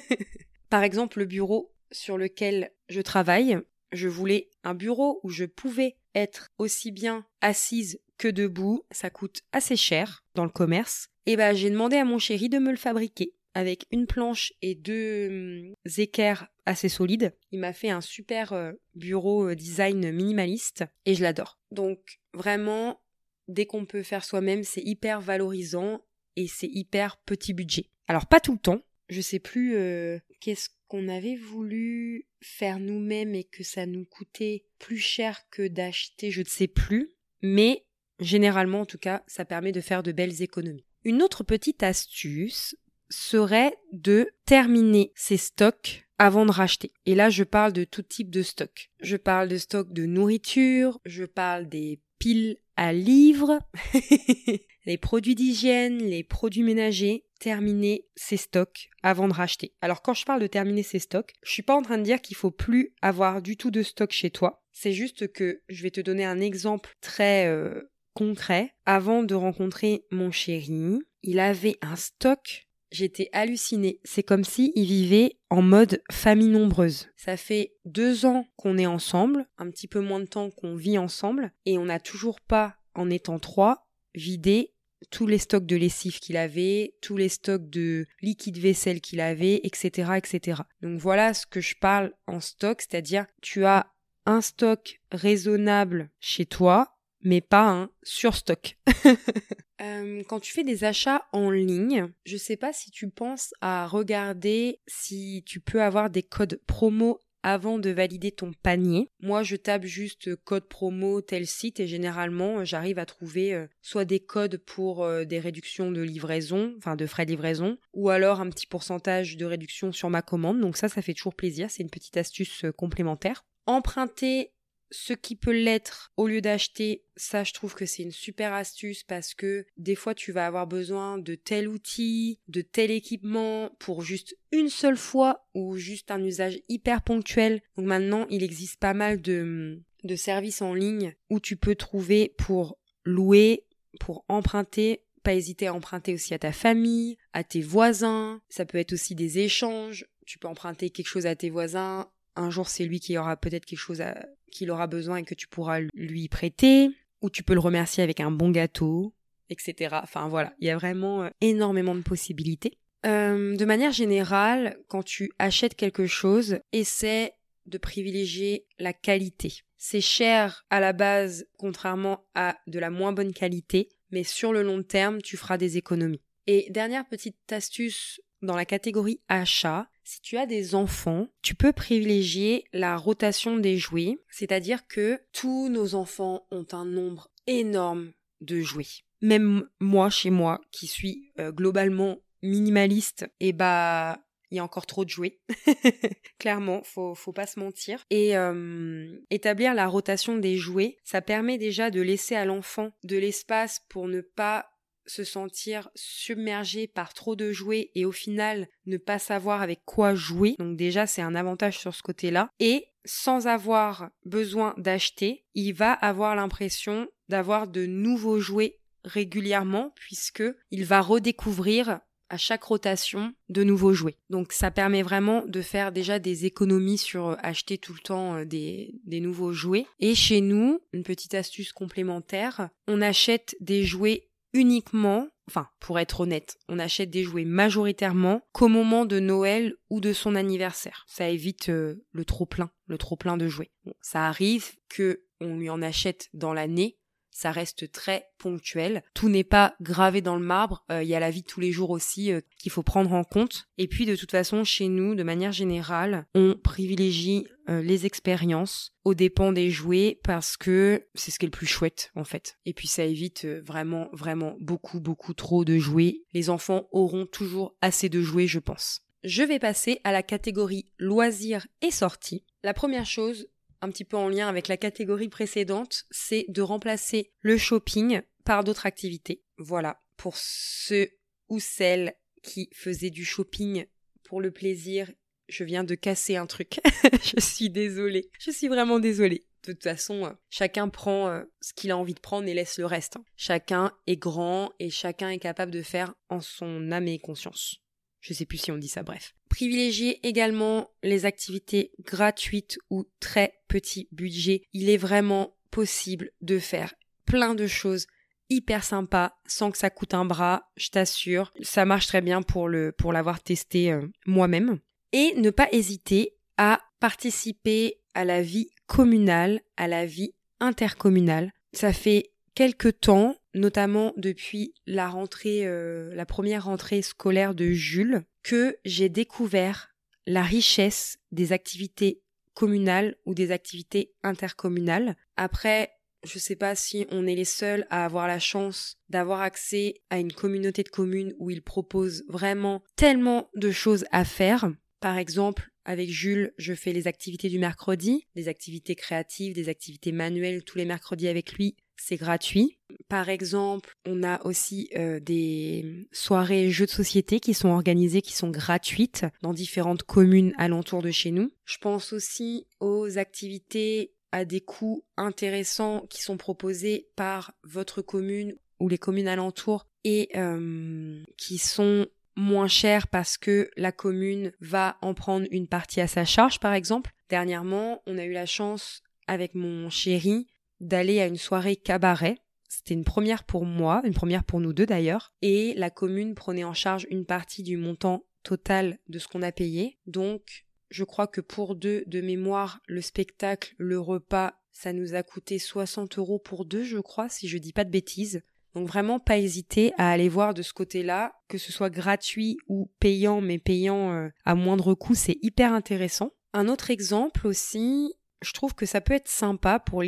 Par exemple, le bureau sur lequel je travaille, je voulais un bureau où je pouvais être aussi bien assise que debout. Ça coûte assez cher dans le commerce. Et bah, j'ai demandé à mon chéri de me le fabriquer avec une planche et deux hum, équerres assez solides. Il m'a fait un super euh, bureau euh, design minimaliste et je l'adore. Donc vraiment, dès qu'on peut faire soi-même, c'est hyper valorisant et c'est hyper petit budget. Alors pas tout le temps, je sais plus euh, qu'est-ce qu'on avait voulu faire nous-mêmes et que ça nous coûtait plus cher que d'acheter, je ne sais plus, mais généralement en tout cas, ça permet de faire de belles économies. Une autre petite astuce serait de terminer ses stocks avant de racheter. Et là, je parle de tout type de stock. Je parle de stock de nourriture, je parle des piles à livres, les produits d'hygiène, les produits ménagers, terminer ses stocks avant de racheter. Alors quand je parle de terminer ses stocks, je suis pas en train de dire qu'il faut plus avoir du tout de stock chez toi. C'est juste que je vais te donner un exemple très euh, concret. Avant de rencontrer mon chéri, il avait un stock J'étais hallucinée. C'est comme si il vivait en mode famille nombreuse. Ça fait deux ans qu'on est ensemble, un petit peu moins de temps qu'on vit ensemble, et on n'a toujours pas, en étant trois, vidé tous les stocks de lessive qu'il avait, tous les stocks de liquide vaisselle qu'il avait, etc., etc. Donc voilà ce que je parle en stock, c'est-à-dire tu as un stock raisonnable chez toi, mais pas un surstock. Euh, quand tu fais des achats en ligne, je sais pas si tu penses à regarder si tu peux avoir des codes promo avant de valider ton panier. Moi, je tape juste code promo tel site et généralement, j'arrive à trouver euh, soit des codes pour euh, des réductions de livraison, enfin de frais de livraison, ou alors un petit pourcentage de réduction sur ma commande. Donc ça, ça fait toujours plaisir. C'est une petite astuce euh, complémentaire. Emprunter ce qui peut l'être au lieu d'acheter, ça je trouve que c'est une super astuce parce que des fois tu vas avoir besoin de tel outil, de tel équipement pour juste une seule fois ou juste un usage hyper ponctuel. Donc maintenant il existe pas mal de, de services en ligne où tu peux trouver pour louer, pour emprunter pas hésiter à emprunter aussi à ta famille, à tes voisins. Ça peut être aussi des échanges. Tu peux emprunter quelque chose à tes voisins un jour c'est lui qui aura peut-être quelque chose qu'il aura besoin et que tu pourras lui prêter, ou tu peux le remercier avec un bon gâteau, etc. Enfin voilà, il y a vraiment euh, énormément de possibilités. Euh, de manière générale, quand tu achètes quelque chose, essaie de privilégier la qualité. C'est cher à la base, contrairement à de la moins bonne qualité, mais sur le long terme, tu feras des économies. Et dernière petite astuce dans la catégorie achat, si tu as des enfants, tu peux privilégier la rotation des jouets, c'est-à-dire que tous nos enfants ont un nombre énorme de jouets. Même moi, chez moi, qui suis euh, globalement minimaliste, et eh bah il y a encore trop de jouets. Clairement, faut, faut pas se mentir. Et euh, établir la rotation des jouets, ça permet déjà de laisser à l'enfant de l'espace pour ne pas se sentir submergé par trop de jouets et au final ne pas savoir avec quoi jouer. Donc déjà c'est un avantage sur ce côté-là. Et sans avoir besoin d'acheter, il va avoir l'impression d'avoir de nouveaux jouets régulièrement puisque il va redécouvrir à chaque rotation de nouveaux jouets. Donc ça permet vraiment de faire déjà des économies sur euh, acheter tout le temps euh, des, des nouveaux jouets. Et chez nous, une petite astuce complémentaire, on achète des jouets uniquement, enfin pour être honnête, on achète des jouets majoritairement qu'au moment de Noël ou de son anniversaire. Ça évite euh, le trop plein, le trop plein de jouets. ça arrive que on lui en achète dans l'année, ça reste très ponctuel. Tout n'est pas gravé dans le marbre. Euh, il y a la vie de tous les jours aussi euh, qu'il faut prendre en compte. Et puis de toute façon, chez nous, de manière générale, on privilégie euh, les expériences aux dépens des jouets parce que c'est ce qui est le plus chouette en fait. Et puis ça évite vraiment, vraiment beaucoup, beaucoup trop de jouets. Les enfants auront toujours assez de jouets, je pense. Je vais passer à la catégorie loisirs et sorties. La première chose, un petit peu en lien avec la catégorie précédente, c'est de remplacer le shopping par d'autres activités. Voilà, pour ceux ou celles qui faisaient du shopping pour le plaisir, je viens de casser un truc. je suis désolée. Je suis vraiment désolée. De toute façon, euh, chacun prend euh, ce qu'il a envie de prendre et laisse le reste. Hein. Chacun est grand et chacun est capable de faire en son âme et conscience. Je sais plus si on dit ça, bref. Privilégier également les activités gratuites ou très petit budget. Il est vraiment possible de faire plein de choses hyper sympas sans que ça coûte un bras, je t'assure. Ça marche très bien pour le pour l'avoir testé euh, moi-même. Et ne pas hésiter à participer à la vie communale, à la vie intercommunale. Ça fait quelques temps notamment depuis la rentrée, euh, la première rentrée scolaire de Jules, que j'ai découvert la richesse des activités communales ou des activités intercommunales. Après, je sais pas si on est les seuls à avoir la chance d'avoir accès à une communauté de communes où ils proposent vraiment tellement de choses à faire. Par exemple, avec Jules, je fais les activités du mercredi, des activités créatives, des activités manuelles tous les mercredis avec lui c'est gratuit. Par exemple, on a aussi euh, des soirées jeux de société qui sont organisées, qui sont gratuites dans différentes communes alentour de chez nous. Je pense aussi aux activités à des coûts intéressants qui sont proposés par votre commune ou les communes alentours et euh, qui sont moins chers parce que la commune va en prendre une partie à sa charge, par exemple. Dernièrement, on a eu la chance avec mon chéri d'aller à une soirée cabaret C'était une première pour moi, une première pour nous deux d'ailleurs, et la commune prenait en charge une partie du montant total de ce qu'on a payé. Donc, je crois que pour deux, de mémoire, le spectacle, le repas, ça nous a coûté 60 euros pour deux, je crois, si je dis pas de bêtises. Donc vraiment pas hésiter à aller voir de ce côté-là, que ce soit gratuit ou payant, mais payant euh, à moindre coût, c'est hyper intéressant. Un autre exemple aussi, je trouve que ça peut être sympa pour,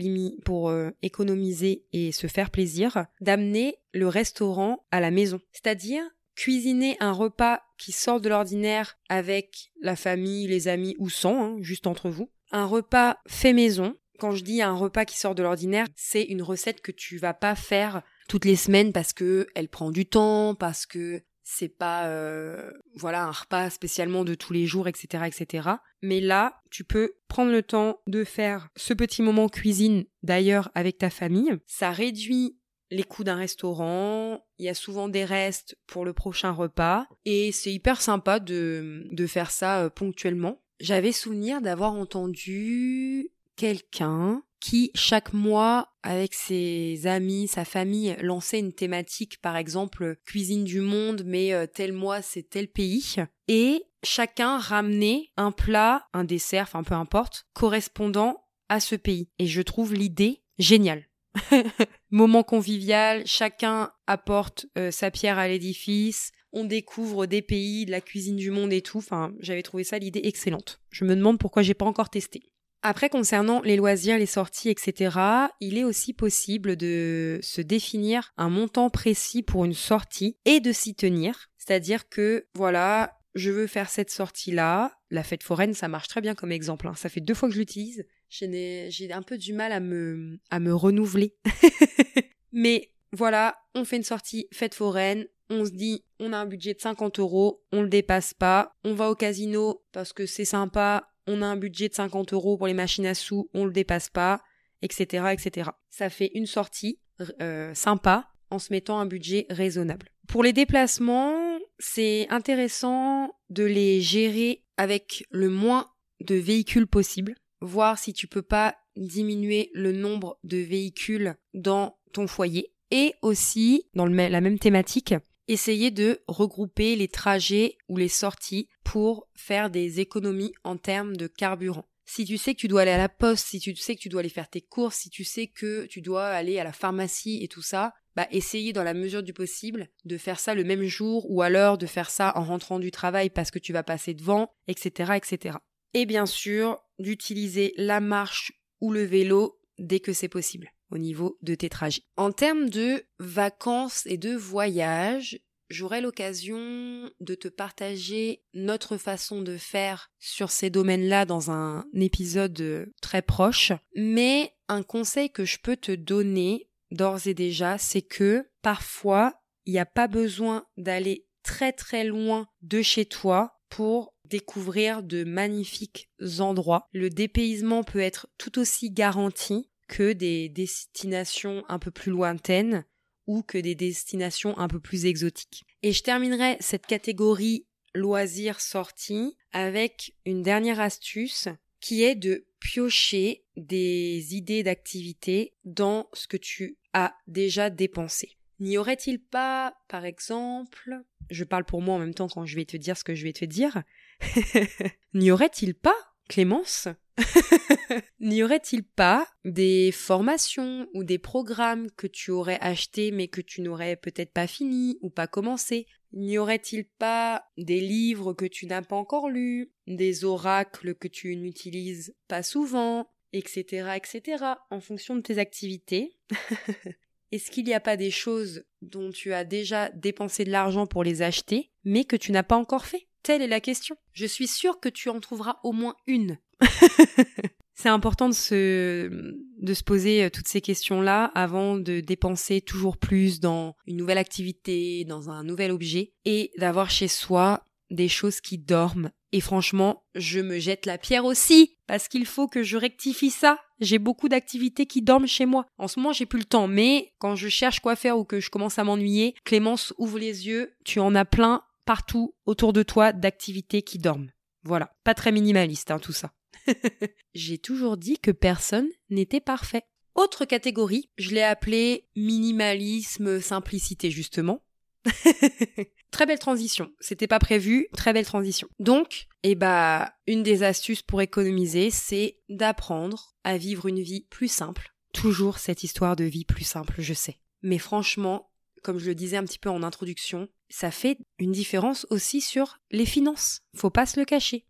pour euh, économiser et se faire plaisir, d'amener le restaurant à la maison. C'est-à-dire cuisiner un repas qui sort de l'ordinaire avec la famille, les amis ou sans, hein, juste entre vous. Un repas fait maison. Quand je dis un repas qui sort de l'ordinaire, c'est une recette que tu vas pas faire toutes les semaines parce que elle prend du temps, parce que c'est pas euh, voilà un repas spécialement de tous les jours, etc., etc. Mais là, tu peux prendre le temps de faire ce petit moment cuisine d'ailleurs avec ta famille. Ça réduit les coûts d'un restaurant, il y a souvent des restes pour le prochain repas, et c'est hyper sympa de, de faire ça euh, ponctuellement. J'avais souvenir d'avoir entendu quelqu'un qui chaque mois avec ses amis, sa famille lançait une thématique par exemple cuisine du monde mais euh, tel mois c'est tel pays et chacun ramenait un plat, un dessert, enfin peu importe, correspondant à ce pays et je trouve l'idée géniale. Moment convivial, chacun apporte euh, sa pierre à l'édifice, on découvre des pays, de la cuisine du monde et tout. Enfin, j'avais trouvé ça l'idée excellente. Je me demande pourquoi j'ai pas encore testé. Après, concernant les loisirs, les sorties, etc., il est aussi possible de se définir un montant précis pour une sortie et de s'y tenir. C'est-à-dire que, voilà, je veux faire cette sortie-là. La fête foraine, ça marche très bien comme exemple. Hein. Ça fait deux fois que je l'utilise. J'ai un peu du mal à me, à me renouveler. Mais voilà, on fait une sortie fête foraine. On se dit, on a un budget de 50 euros, on le dépasse pas. On va au casino parce que c'est sympa, on a un budget de 50 euros pour les machines à sous, on le dépasse pas, etc., etc. Ça fait une sortie euh, sympa en se mettant un budget raisonnable. Pour les déplacements, c'est intéressant de les gérer avec le moins de véhicules possible, voir si tu peux pas diminuer le nombre de véhicules dans ton foyer et aussi dans la même thématique essayer de regrouper les trajets ou les sorties pour faire des économies en termes de carburant. Si tu sais que tu dois aller à la poste, si tu sais que tu dois aller faire tes courses, si tu sais que tu dois aller à la pharmacie et tout ça, bah essayer dans la mesure du possible de faire ça le même jour ou alors de faire ça en rentrant du travail parce que tu vas passer devant, etc., etc. Et bien sûr, d'utiliser la marche ou le vélo dès que c'est possible au niveau de tes trajets. En termes de vacances et de voyages, j'aurai l'occasion de te partager notre façon de faire sur ces domaines-là dans un épisode très proche. Mais un conseil que je peux te donner d'ores et déjà, c'est que parfois, il n'y a pas besoin d'aller très très loin de chez toi pour découvrir de magnifiques endroits. Le dépaysement peut être tout aussi garanti que des destinations un peu plus lointaines ou que des destinations un peu plus exotiques. Et je terminerai cette catégorie loisirs sorties avec une dernière astuce qui est de piocher des idées d'activité dans ce que tu as déjà dépensé. N'y aurait-il pas, par exemple, je parle pour moi en même temps quand je vais te dire ce que je vais te dire, n'y aurait-il pas, Clémence, N'y aurait-il pas des formations ou des programmes que tu aurais achetés mais que tu n'aurais peut-être pas fini ou pas commencé? N'y aurait-il pas des livres que tu n'as pas encore lus, des oracles que tu n'utilises pas souvent, etc., etc., en fonction de tes activités? Est-ce qu'il n'y a pas des choses dont tu as déjà dépensé de l'argent pour les acheter, mais que tu n'as pas encore fait? Telle est la question. Je suis sûre que tu en trouveras au moins une c'est important de se, de se poser euh, toutes ces questions-là avant de dépenser toujours plus dans une nouvelle activité, dans un nouvel objet, et d'avoir chez soi des choses qui dorment. Et franchement, je me jette la pierre aussi, parce qu'il faut que je rectifie ça. J'ai beaucoup d'activités qui dorment chez moi. En ce moment, j'ai plus le temps, mais quand je cherche quoi faire ou que je commence à m'ennuyer, Clémence, ouvre les yeux, tu en as plein partout autour de toi d'activités qui dorment. Voilà, pas très minimaliste hein, tout ça. J'ai toujours dit que personne n'était parfait. Autre catégorie, je l'ai appelée minimalisme, simplicité justement. très belle transition. C'était pas prévu, très belle transition. Donc, eh bah, une des astuces pour économiser, c'est d'apprendre à vivre une vie plus simple. Toujours cette histoire de vie plus simple, je sais. Mais franchement, comme je le disais un petit peu en introduction, ça fait une différence aussi sur les finances. Faut pas se le cacher.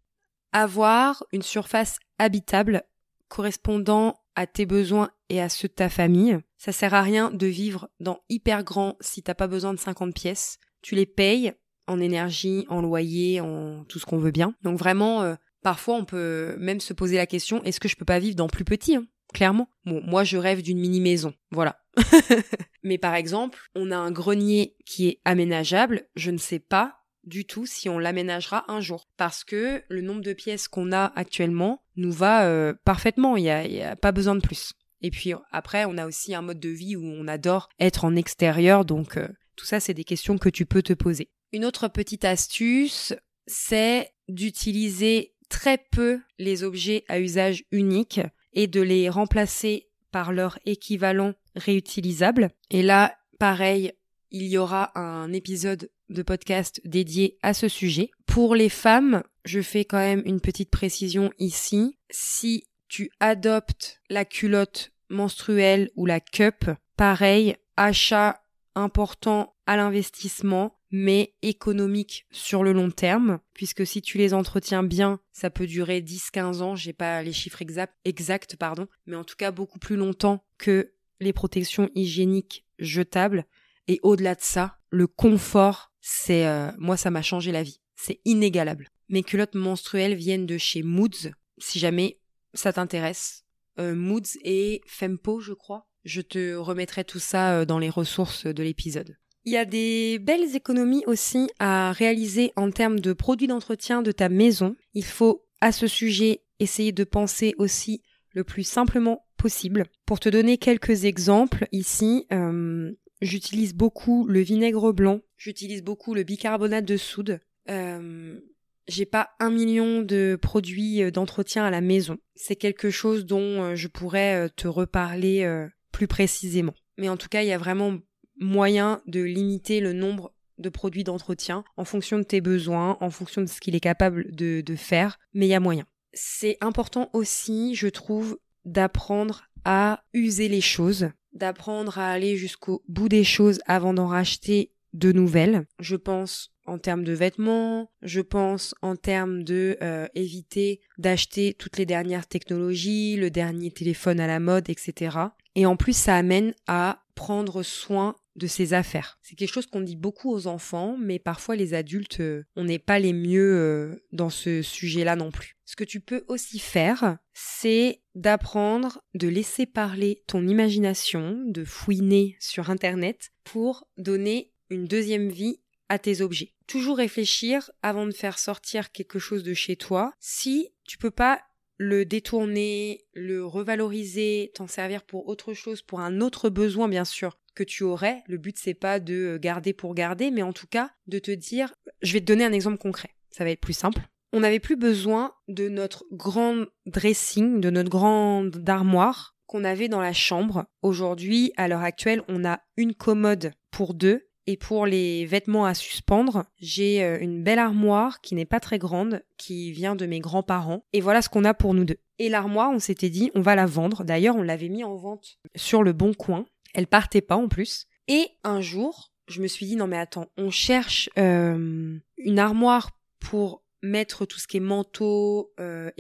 Avoir une surface habitable correspondant à tes besoins et à ceux de ta famille. Ça sert à rien de vivre dans hyper grand si t'as pas besoin de 50 pièces. Tu les payes en énergie, en loyer, en tout ce qu'on veut bien. Donc vraiment, euh, parfois on peut même se poser la question est-ce que je peux pas vivre dans plus petit hein? Clairement. Bon, moi je rêve d'une mini maison. Voilà. Mais par exemple, on a un grenier qui est aménageable. Je ne sais pas du tout si on l'aménagera un jour. Parce que le nombre de pièces qu'on a actuellement nous va euh, parfaitement. Il n'y a, a, pas besoin de plus. Et puis après, on a aussi un mode de vie où on adore être en extérieur. Donc euh, tout ça, c'est des questions que tu peux te poser. Une autre petite astuce, c'est d'utiliser très peu les objets à usage unique et de les remplacer par leur équivalent réutilisable. Et là, pareil, il y aura un épisode de podcast dédié à ce sujet. Pour les femmes, je fais quand même une petite précision ici. Si tu adoptes la culotte menstruelle ou la cup, pareil, achat important à l'investissement, mais économique sur le long terme, puisque si tu les entretiens bien, ça peut durer 10-15 ans, j'ai pas les chiffres exacts, pardon, mais en tout cas beaucoup plus longtemps que les protections hygiéniques jetables. Et au-delà de ça, le confort, c'est euh, moi ça m'a changé la vie. C'est inégalable. Mes culottes menstruelles viennent de chez Moods. Si jamais ça t'intéresse, euh, Moods et Fempo, je crois. Je te remettrai tout ça euh, dans les ressources de l'épisode. Il y a des belles économies aussi à réaliser en termes de produits d'entretien de ta maison. Il faut à ce sujet essayer de penser aussi le plus simplement possible. Pour te donner quelques exemples ici, euh, j'utilise beaucoup le vinaigre blanc, j'utilise beaucoup le bicarbonate de soude. Euh, j'ai pas un million de produits d'entretien à la maison. C'est quelque chose dont je pourrais te reparler plus précisément. Mais en tout cas, il y a vraiment moyen de limiter le nombre de produits d'entretien en fonction de tes besoins, en fonction de ce qu'il est capable de, de faire, mais il y a moyen. C'est important aussi, je trouve, d'apprendre à user les choses, d'apprendre à aller jusqu'au bout des choses avant d'en racheter de nouvelles. Je pense en termes de vêtements, je pense en termes de euh, éviter d'acheter toutes les dernières technologies, le dernier téléphone à la mode, etc. Et en plus, ça amène à prendre soin de ses affaires. C'est quelque chose qu'on dit beaucoup aux enfants, mais parfois les adultes, euh, on n'est pas les mieux euh, dans ce sujet-là non plus. Ce que tu peux aussi faire, c'est d'apprendre de laisser parler ton imagination, de fouiner sur Internet pour donner une deuxième vie à tes objets. Toujours réfléchir avant de faire sortir quelque chose de chez toi si tu peux pas le détourner, le revaloriser, t'en servir pour autre chose, pour un autre besoin bien sûr que tu aurais. Le but c'est pas de garder pour garder, mais en tout cas de te dire, je vais te donner un exemple concret. Ça va être plus simple. On n'avait plus besoin de notre grand dressing, de notre grande armoire qu'on avait dans la chambre. Aujourd'hui, à l'heure actuelle, on a une commode pour deux et pour les vêtements à suspendre, j'ai euh, une belle armoire qui n'est pas très grande, qui vient de mes grands-parents. Et voilà ce qu'on a pour nous deux. Et l'armoire, on s'était dit, on va la vendre. D'ailleurs, on l'avait mis en vente sur le bon coin. Elle partait pas en plus. Et un jour, je me suis dit, non mais attends, on cherche euh, une armoire pour mettre tout ce qui est manteau, euh,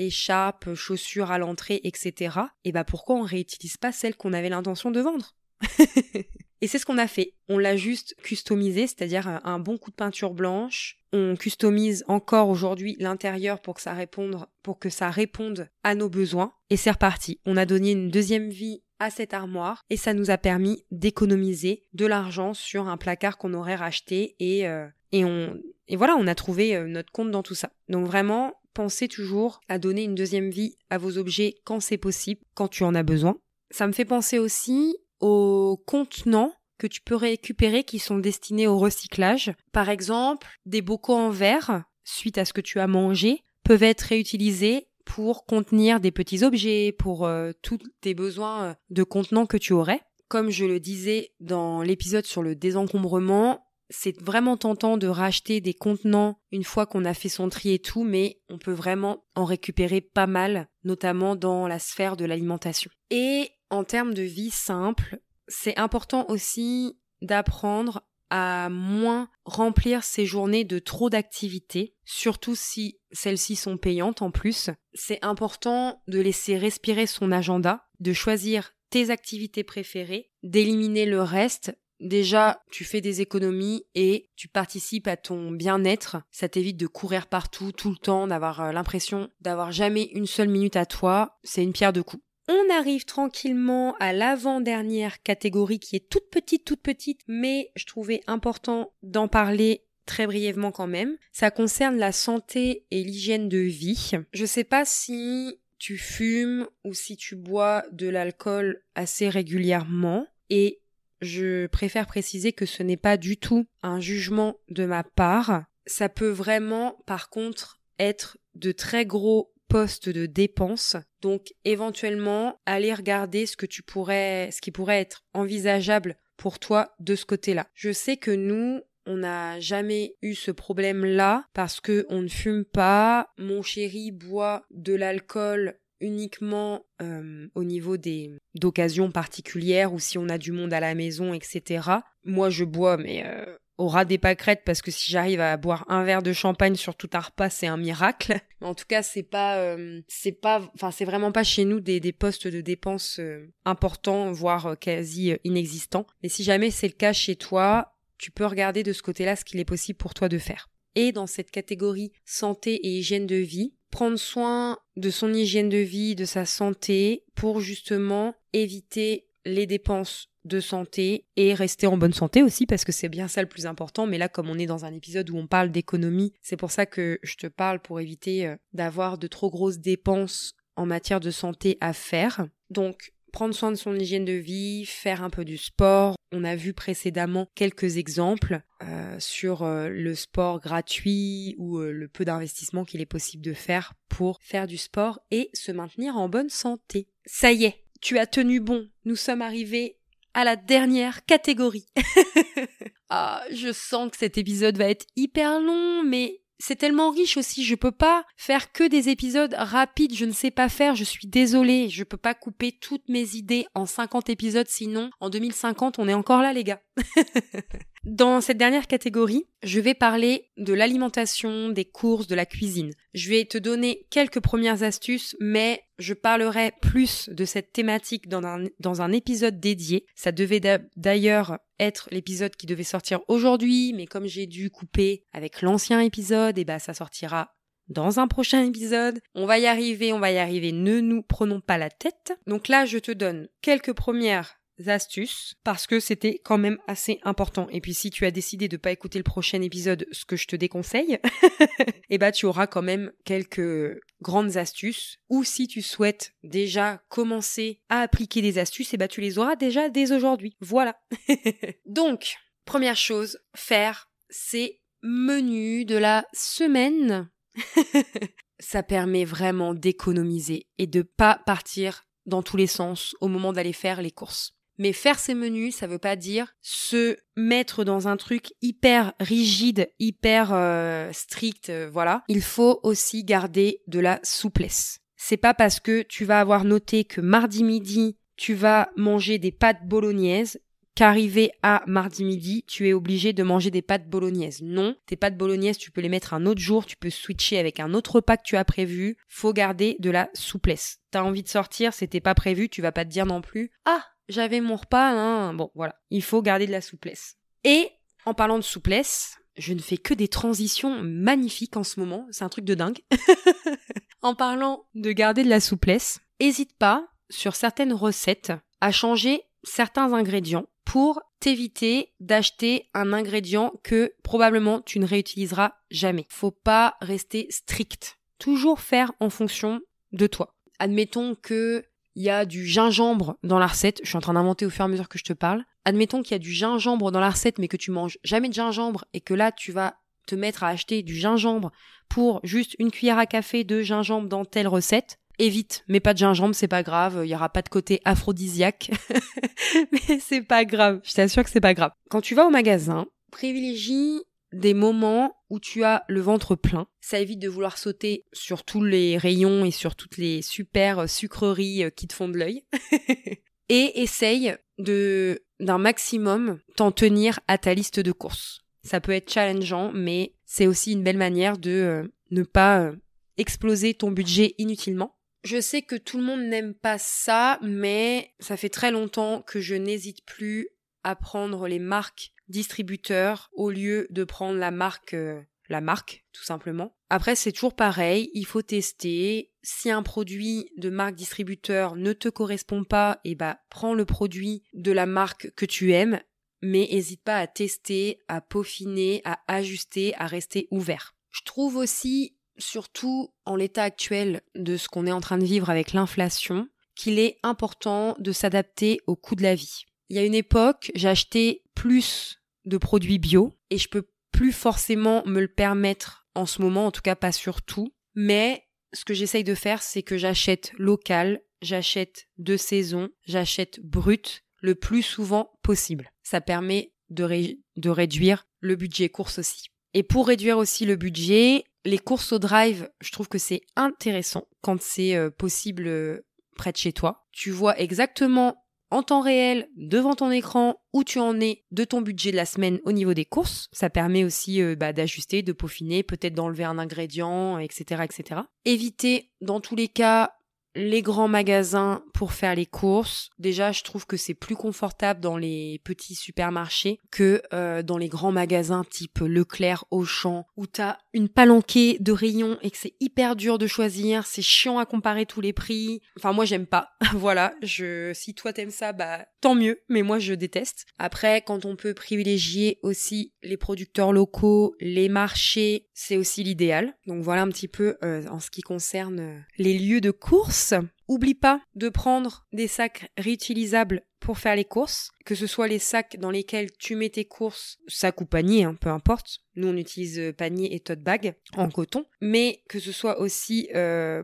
chaussures à l'entrée, etc. Et bah pourquoi on réutilise pas celle qu'on avait l'intention de vendre? Et c'est ce qu'on a fait. On l'a juste customisé, c'est-à-dire un bon coup de peinture blanche. On customise encore aujourd'hui l'intérieur pour que ça réponde, pour que ça réponde à nos besoins. Et c'est reparti. On a donné une deuxième vie à cette armoire et ça nous a permis d'économiser de l'argent sur un placard qu'on aurait racheté et, euh, et on, et voilà, on a trouvé euh, notre compte dans tout ça. Donc vraiment, pensez toujours à donner une deuxième vie à vos objets quand c'est possible, quand tu en as besoin. Ça me fait penser aussi aux contenants que tu peux récupérer qui sont destinés au recyclage. Par exemple, des bocaux en verre, suite à ce que tu as mangé, peuvent être réutilisés pour contenir des petits objets, pour euh, tous tes besoins euh, de contenant que tu aurais. Comme je le disais dans l'épisode sur le désencombrement, c'est vraiment tentant de racheter des contenants une fois qu'on a fait son tri et tout, mais on peut vraiment en récupérer pas mal, notamment dans la sphère de l'alimentation. Et en termes de vie simple, c'est important aussi d'apprendre à moins remplir ses journées de trop d'activités, surtout si celles-ci sont payantes en plus. C'est important de laisser respirer son agenda, de choisir tes activités préférées, d'éliminer le reste. Déjà, tu fais des économies et tu participes à ton bien-être. Ça t'évite de courir partout, tout le temps, d'avoir euh, l'impression d'avoir jamais une seule minute à toi. C'est une pierre de coups. On arrive tranquillement à l'avant-dernière catégorie qui est toute petite, toute petite, mais je trouvais important d'en parler très brièvement quand même. Ça concerne la santé et l'hygiène de vie. Je sais pas si tu fumes ou si tu bois de l'alcool assez régulièrement et je préfère préciser que ce n'est pas du tout un jugement de ma part. Ça peut vraiment, par contre, être de très gros poste de dépenses. Donc éventuellement, aller regarder ce que tu pourrais, ce qui pourrait être envisageable pour toi de ce côté-là. Je sais que nous, on n'a jamais eu ce problème-là parce que on ne fume pas. Mon chéri boit de l'alcool uniquement euh, au niveau des d'occasions particulières ou si on a du monde à la maison, etc. Moi, je bois, mais euh, au ras des pâquerettes parce que si j'arrive à boire un verre de champagne sur tout un repas, c'est un miracle. En tout cas, c'est pas, euh, c'est pas, enfin, c'est vraiment pas chez nous des, des postes de dépenses euh, importants, voire euh, quasi inexistants. Mais si jamais c'est le cas chez toi, tu peux regarder de ce côté-là ce qu'il est possible pour toi de faire. Et dans cette catégorie santé et hygiène de vie, prendre soin de son hygiène de vie, de sa santé, pour justement éviter les dépenses de santé et rester en bonne santé aussi parce que c'est bien ça le plus important. Mais là, comme on est dans un épisode où on parle d'économie, c'est pour ça que je te parle pour éviter euh, d'avoir de trop grosses dépenses en matière de santé à faire. Donc, prendre soin de son hygiène de vie, faire un peu du sport. On a vu précédemment quelques exemples euh, sur euh, le sport gratuit ou le peu d'investissement qu'il est possible de faire pour faire du sport et se maintenir en bonne santé. Ça y est, tu as tenu bon. Nous sommes arrivés à la dernière catégorie. ah, je sens que cet épisode va être hyper long, mais c'est tellement riche aussi, je peux pas faire que des épisodes rapides, je ne sais pas faire, je suis désolée, je peux pas couper toutes mes idées en 50 épisodes, sinon en 2050 on est encore là les gars. Dans cette dernière catégorie, je vais parler de l'alimentation, des courses, de la cuisine. Je vais te donner quelques premières astuces, mais je parlerai plus de cette thématique dans un, épisode dédié. Ça devait d'ailleurs être l'épisode qui devait sortir aujourd'hui, mais comme j'ai dû couper avec l'ancien épisode, et eh ben ça sortira dans un prochain épisode. On va y arriver, on va y arriver, ne nous prenons pas la tête. Donc là, je te donne quelques premières astuces parce que c'était quand même assez important. Et puis si tu as décidé de pas écouter le prochain épisode, ce que je te déconseille, eh bah tu auras quand même quelques grandes astuces. Ou si tu souhaites déjà commencer à appliquer des astuces, eh bah tu les auras déjà dès aujourd'hui. Voilà. Donc, première chose, faire ces menus de la semaine. Ça permet vraiment d'économiser et de pas partir dans tous les sens au moment d'aller faire les courses. Mais faire ces menus, ça veut pas dire se mettre dans un truc hyper rigide, hyper euh, strict, euh, voilà. Il faut aussi garder de la souplesse. C'est pas parce que tu vas avoir noté que mardi midi, tu vas manger des pâtes bolognaises qu'arrivé à mardi midi, tu es obligé de manger des pâtes bolognaises. Non, tes pâtes bolognaises, tu peux les mettre un autre jour, tu peux switcher avec un autre repas que tu as prévu. Faut garder de la souplesse. T'as envie de sortir, c'était pas prévu, tu vas pas te dire non plus. Ah, j'avais mon repas, hein. bon voilà, il faut garder de la souplesse. Et en parlant de souplesse, je ne fais que des transitions magnifiques en ce moment, c'est un truc de dingue. en parlant de garder de la souplesse, hésite pas sur certaines recettes à changer certains ingrédients pour t'éviter d'acheter un ingrédient que probablement tu ne réutiliseras jamais. Faut pas rester strict. Toujours faire en fonction de toi. Admettons que il y a du gingembre dans la recette. Je suis en train d'inventer au fur et à mesure que je te parle. Admettons qu'il y a du gingembre dans la recette, mais que tu manges jamais de gingembre et que là, tu vas te mettre à acheter du gingembre pour juste une cuillère à café de gingembre dans telle recette, évite, mais pas de gingembre, c'est pas grave, il y aura pas de côté aphrodisiaque. mais c'est pas grave, je t'assure que c'est pas grave. Quand tu vas au magasin, privilégie des moments où tu as le ventre plein. Ça évite de vouloir sauter sur tous les rayons et sur toutes les super sucreries qui te font de l'œil. et essaye de d'un maximum t'en tenir à ta liste de courses. Ça peut être challengeant, mais c'est aussi une belle manière de euh, ne pas euh, exploser ton budget inutilement. Je sais que tout le monde n'aime pas ça, mais ça fait très longtemps que je n'hésite plus à prendre les marques distributeurs au lieu de prendre la marque euh, la marque tout simplement. Après c'est toujours pareil, il faut tester. Si un produit de marque distributeur ne te correspond pas, et eh bah prends le produit de la marque que tu aimes, mais n'hésite pas à tester, à peaufiner, à ajuster, à rester ouvert. Je trouve aussi surtout en l'état actuel de ce qu'on est en train de vivre avec l'inflation, qu'il est important de s'adapter au coût de la vie. Il y a une époque, j'achetais plus de produits bio et je peux plus forcément me le permettre en ce moment, en tout cas pas sur tout. Mais ce que j'essaye de faire, c'est que j'achète local, j'achète de saison, j'achète brut le plus souvent possible. Ça permet de, de réduire le budget course aussi. Et pour réduire aussi le budget, les courses au drive, je trouve que c'est intéressant quand c'est euh, possible euh, près de chez toi. Tu vois exactement en temps réel devant ton écran où tu en es de ton budget de la semaine au niveau des courses. Ça permet aussi euh, bah, d'ajuster, de peaufiner, peut-être d'enlever un ingrédient, etc., etc. Éviter dans tous les cas les grands magasins pour faire les courses. Déjà, je trouve que c'est plus confortable dans les petits supermarchés que euh, dans les grands magasins type Leclerc, Auchan, où t'as une palanquée de rayons et que c'est hyper dur de choisir, c'est chiant à comparer tous les prix. Enfin, moi, j'aime pas. voilà, je, si toi t'aimes ça, bah, tant mieux, mais moi, je déteste. Après, quand on peut privilégier aussi les producteurs locaux, les marchés, c'est aussi l'idéal. Donc voilà un petit peu euh, en ce qui concerne euh, les lieux de course. Oublie pas de prendre des sacs réutilisables pour faire les courses, que ce soit les sacs dans lesquels tu mets tes courses, sac ou panier, hein, peu importe. Nous on utilise euh, panier et tote bag en coton, mais que ce soit aussi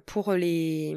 pour les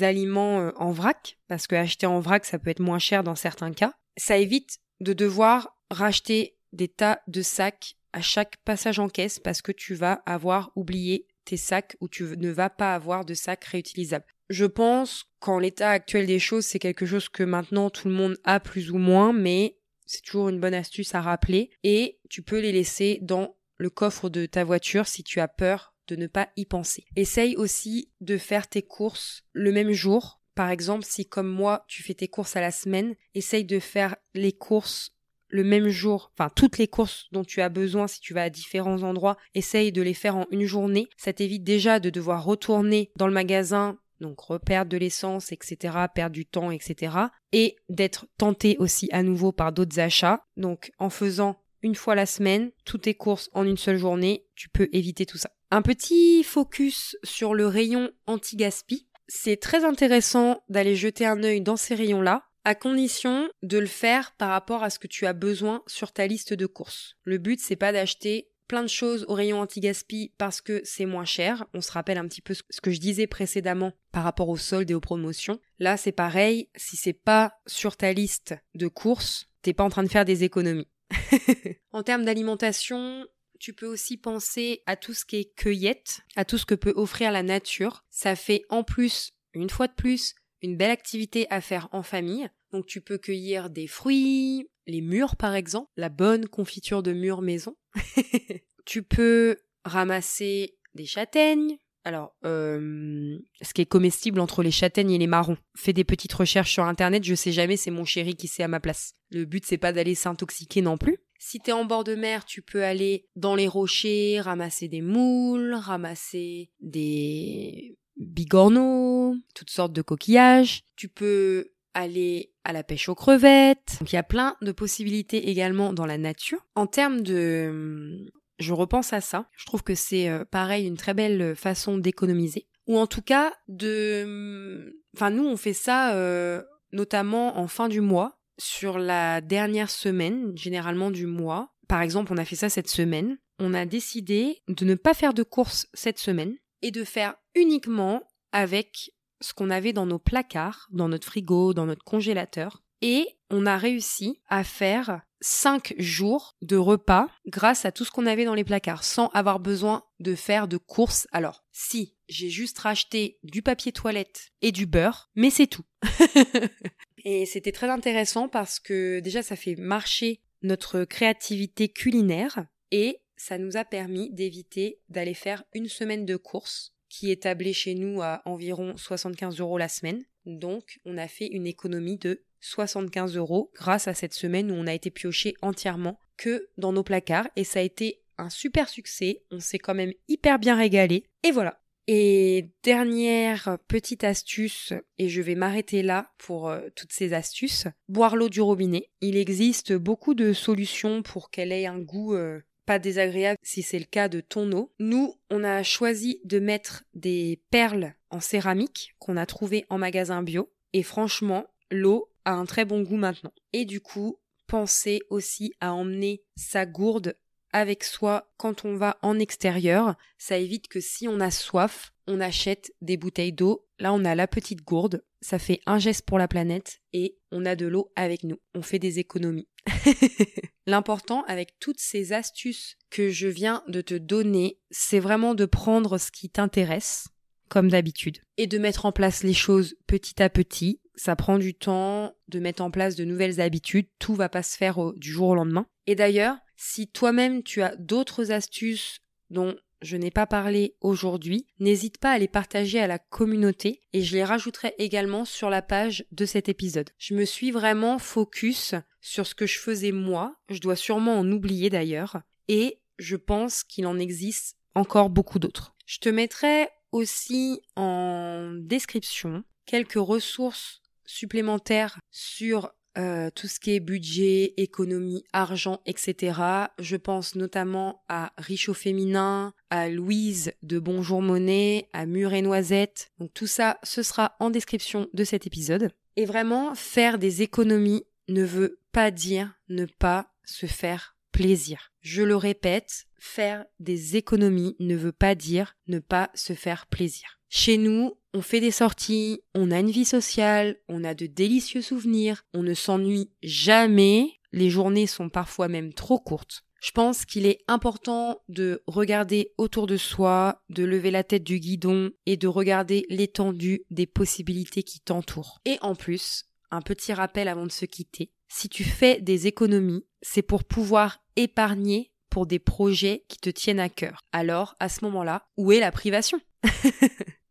aliments en vrac, parce que acheter en vrac ça peut être moins cher dans certains cas. Ça évite de devoir racheter des tas de sacs à chaque passage en caisse parce que tu vas avoir oublié tes sacs ou tu ne vas pas avoir de sacs réutilisables. Je pense qu'en l'état actuel des choses, c'est quelque chose que maintenant tout le monde a plus ou moins, mais c'est toujours une bonne astuce à rappeler et tu peux les laisser dans le coffre de ta voiture si tu as peur de ne pas y penser. Essaye aussi de faire tes courses le même jour. Par exemple, si comme moi tu fais tes courses à la semaine, essaye de faire les courses le même jour, enfin toutes les courses dont tu as besoin si tu vas à différents endroits, essaye de les faire en une journée. Ça t'évite déjà de devoir retourner dans le magasin, donc reperdre de l'essence, etc., perdre du temps, etc. Et d'être tenté aussi à nouveau par d'autres achats. Donc en faisant une fois la semaine, toutes tes courses en une seule journée, tu peux éviter tout ça. Un petit focus sur le rayon anti-gaspi. C'est très intéressant d'aller jeter un œil dans ces rayons-là à condition de le faire par rapport à ce que tu as besoin sur ta liste de courses. Le but c'est pas d'acheter plein de choses au rayon anti-gaspi parce que c'est moins cher. On se rappelle un petit peu ce que je disais précédemment par rapport aux soldes et aux promotions. Là, c'est pareil, si c'est pas sur ta liste de courses, t'es pas en train de faire des économies. en termes d'alimentation, tu peux aussi penser à tout ce qui est cueillette, à tout ce que peut offrir la nature. Ça fait en plus, une fois de plus, une belle activité à faire en famille. Donc tu peux cueillir des fruits, les mûres par exemple, la bonne confiture de mûres maison. tu peux ramasser des châtaignes. Alors, euh, ce qui est comestible entre les châtaignes et les marrons. Fais des petites recherches sur internet, je sais jamais, c'est mon chéri qui sait à ma place. Le but c'est pas d'aller s'intoxiquer non plus. Si t'es en bord de mer, tu peux aller dans les rochers, ramasser des moules, ramasser des bigorneaux, toutes sortes de coquillages. Tu peux aller à la pêche aux crevettes. Donc il y a plein de possibilités également dans la nature. En termes de... Je repense à ça. Je trouve que c'est euh, pareil une très belle façon d'économiser. Ou en tout cas de... Enfin nous on fait ça euh, notamment en fin du mois, sur la dernière semaine généralement du mois. Par exemple on a fait ça cette semaine on a décidé de ne pas faire de courses cette semaine et de faire uniquement avec ce qu'on avait dans nos placards, dans notre frigo, dans notre congélateur. Et on a réussi à faire 5 jours de repas grâce à tout ce qu'on avait dans les placards, sans avoir besoin de faire de courses. Alors, si, j'ai juste racheté du papier toilette et du beurre, mais c'est tout. et c'était très intéressant parce que déjà ça fait marcher notre créativité culinaire et ça nous a permis d'éviter d'aller faire une semaine de courses qui est tablée chez nous à environ 75 euros la semaine. Donc on a fait une économie de 75 euros grâce à cette semaine où on a été pioché entièrement que dans nos placards et ça a été un super succès. On s'est quand même hyper bien régalé. Et voilà. Et dernière petite astuce, et je vais m'arrêter là pour euh, toutes ces astuces, boire l'eau du robinet. Il existe beaucoup de solutions pour qu'elle ait un goût euh, pas désagréable si c'est le cas de ton eau. Nous, on a choisi de mettre des perles en céramique qu'on a trouvées en magasin bio. Et franchement, l'eau a un très bon goût maintenant. Et du coup, pensez aussi à emmener sa gourde avec soi quand on va en extérieur. Ça évite que si on a soif, on achète des bouteilles d'eau. Là, on a la petite gourde. Ça fait un geste pour la planète et on a de l'eau avec nous. On fait des économies. L'important avec toutes ces astuces que je viens de te donner, c'est vraiment de prendre ce qui t'intéresse, comme d'habitude, et de mettre en place les choses petit à petit. Ça prend du temps de mettre en place de nouvelles habitudes. Tout va pas se faire du jour au lendemain. Et d'ailleurs, si toi-même tu as d'autres astuces dont je n'ai pas parlé aujourd'hui, n'hésite pas à les partager à la communauté et je les rajouterai également sur la page de cet épisode. Je me suis vraiment focus sur ce que je faisais moi, je dois sûrement en oublier d'ailleurs, et je pense qu'il en existe encore beaucoup d'autres. Je te mettrai aussi en description quelques ressources supplémentaires sur euh, tout ce qui est budget, économie, argent, etc. Je pense notamment à Riche au féminin, à Louise de Bonjour Monnaie, à Mur et Noisette. Donc tout ça, ce sera en description de cet épisode. Et vraiment, faire des économies ne veut pas dire ne pas se faire plaisir. Je le répète, faire des économies ne veut pas dire ne pas se faire plaisir. Chez nous, on fait des sorties, on a une vie sociale, on a de délicieux souvenirs, on ne s'ennuie jamais, les journées sont parfois même trop courtes. Je pense qu'il est important de regarder autour de soi, de lever la tête du guidon et de regarder l'étendue des possibilités qui t'entourent. Et en plus, un petit rappel avant de se quitter, si tu fais des économies, c'est pour pouvoir épargner pour des projets qui te tiennent à cœur. Alors, à ce moment-là, où est la privation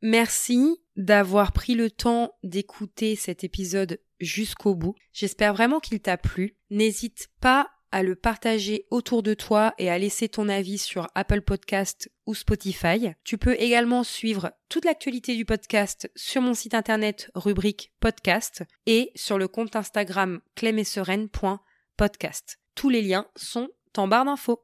Merci d'avoir pris le temps d'écouter cet épisode jusqu'au bout. J'espère vraiment qu'il t'a plu. N'hésite pas à le partager autour de toi et à laisser ton avis sur Apple Podcast ou Spotify. Tu peux également suivre toute l'actualité du podcast sur mon site internet rubrique podcast et sur le compte Instagram clémessereine.podcast. Tous les liens sont en barre d'infos.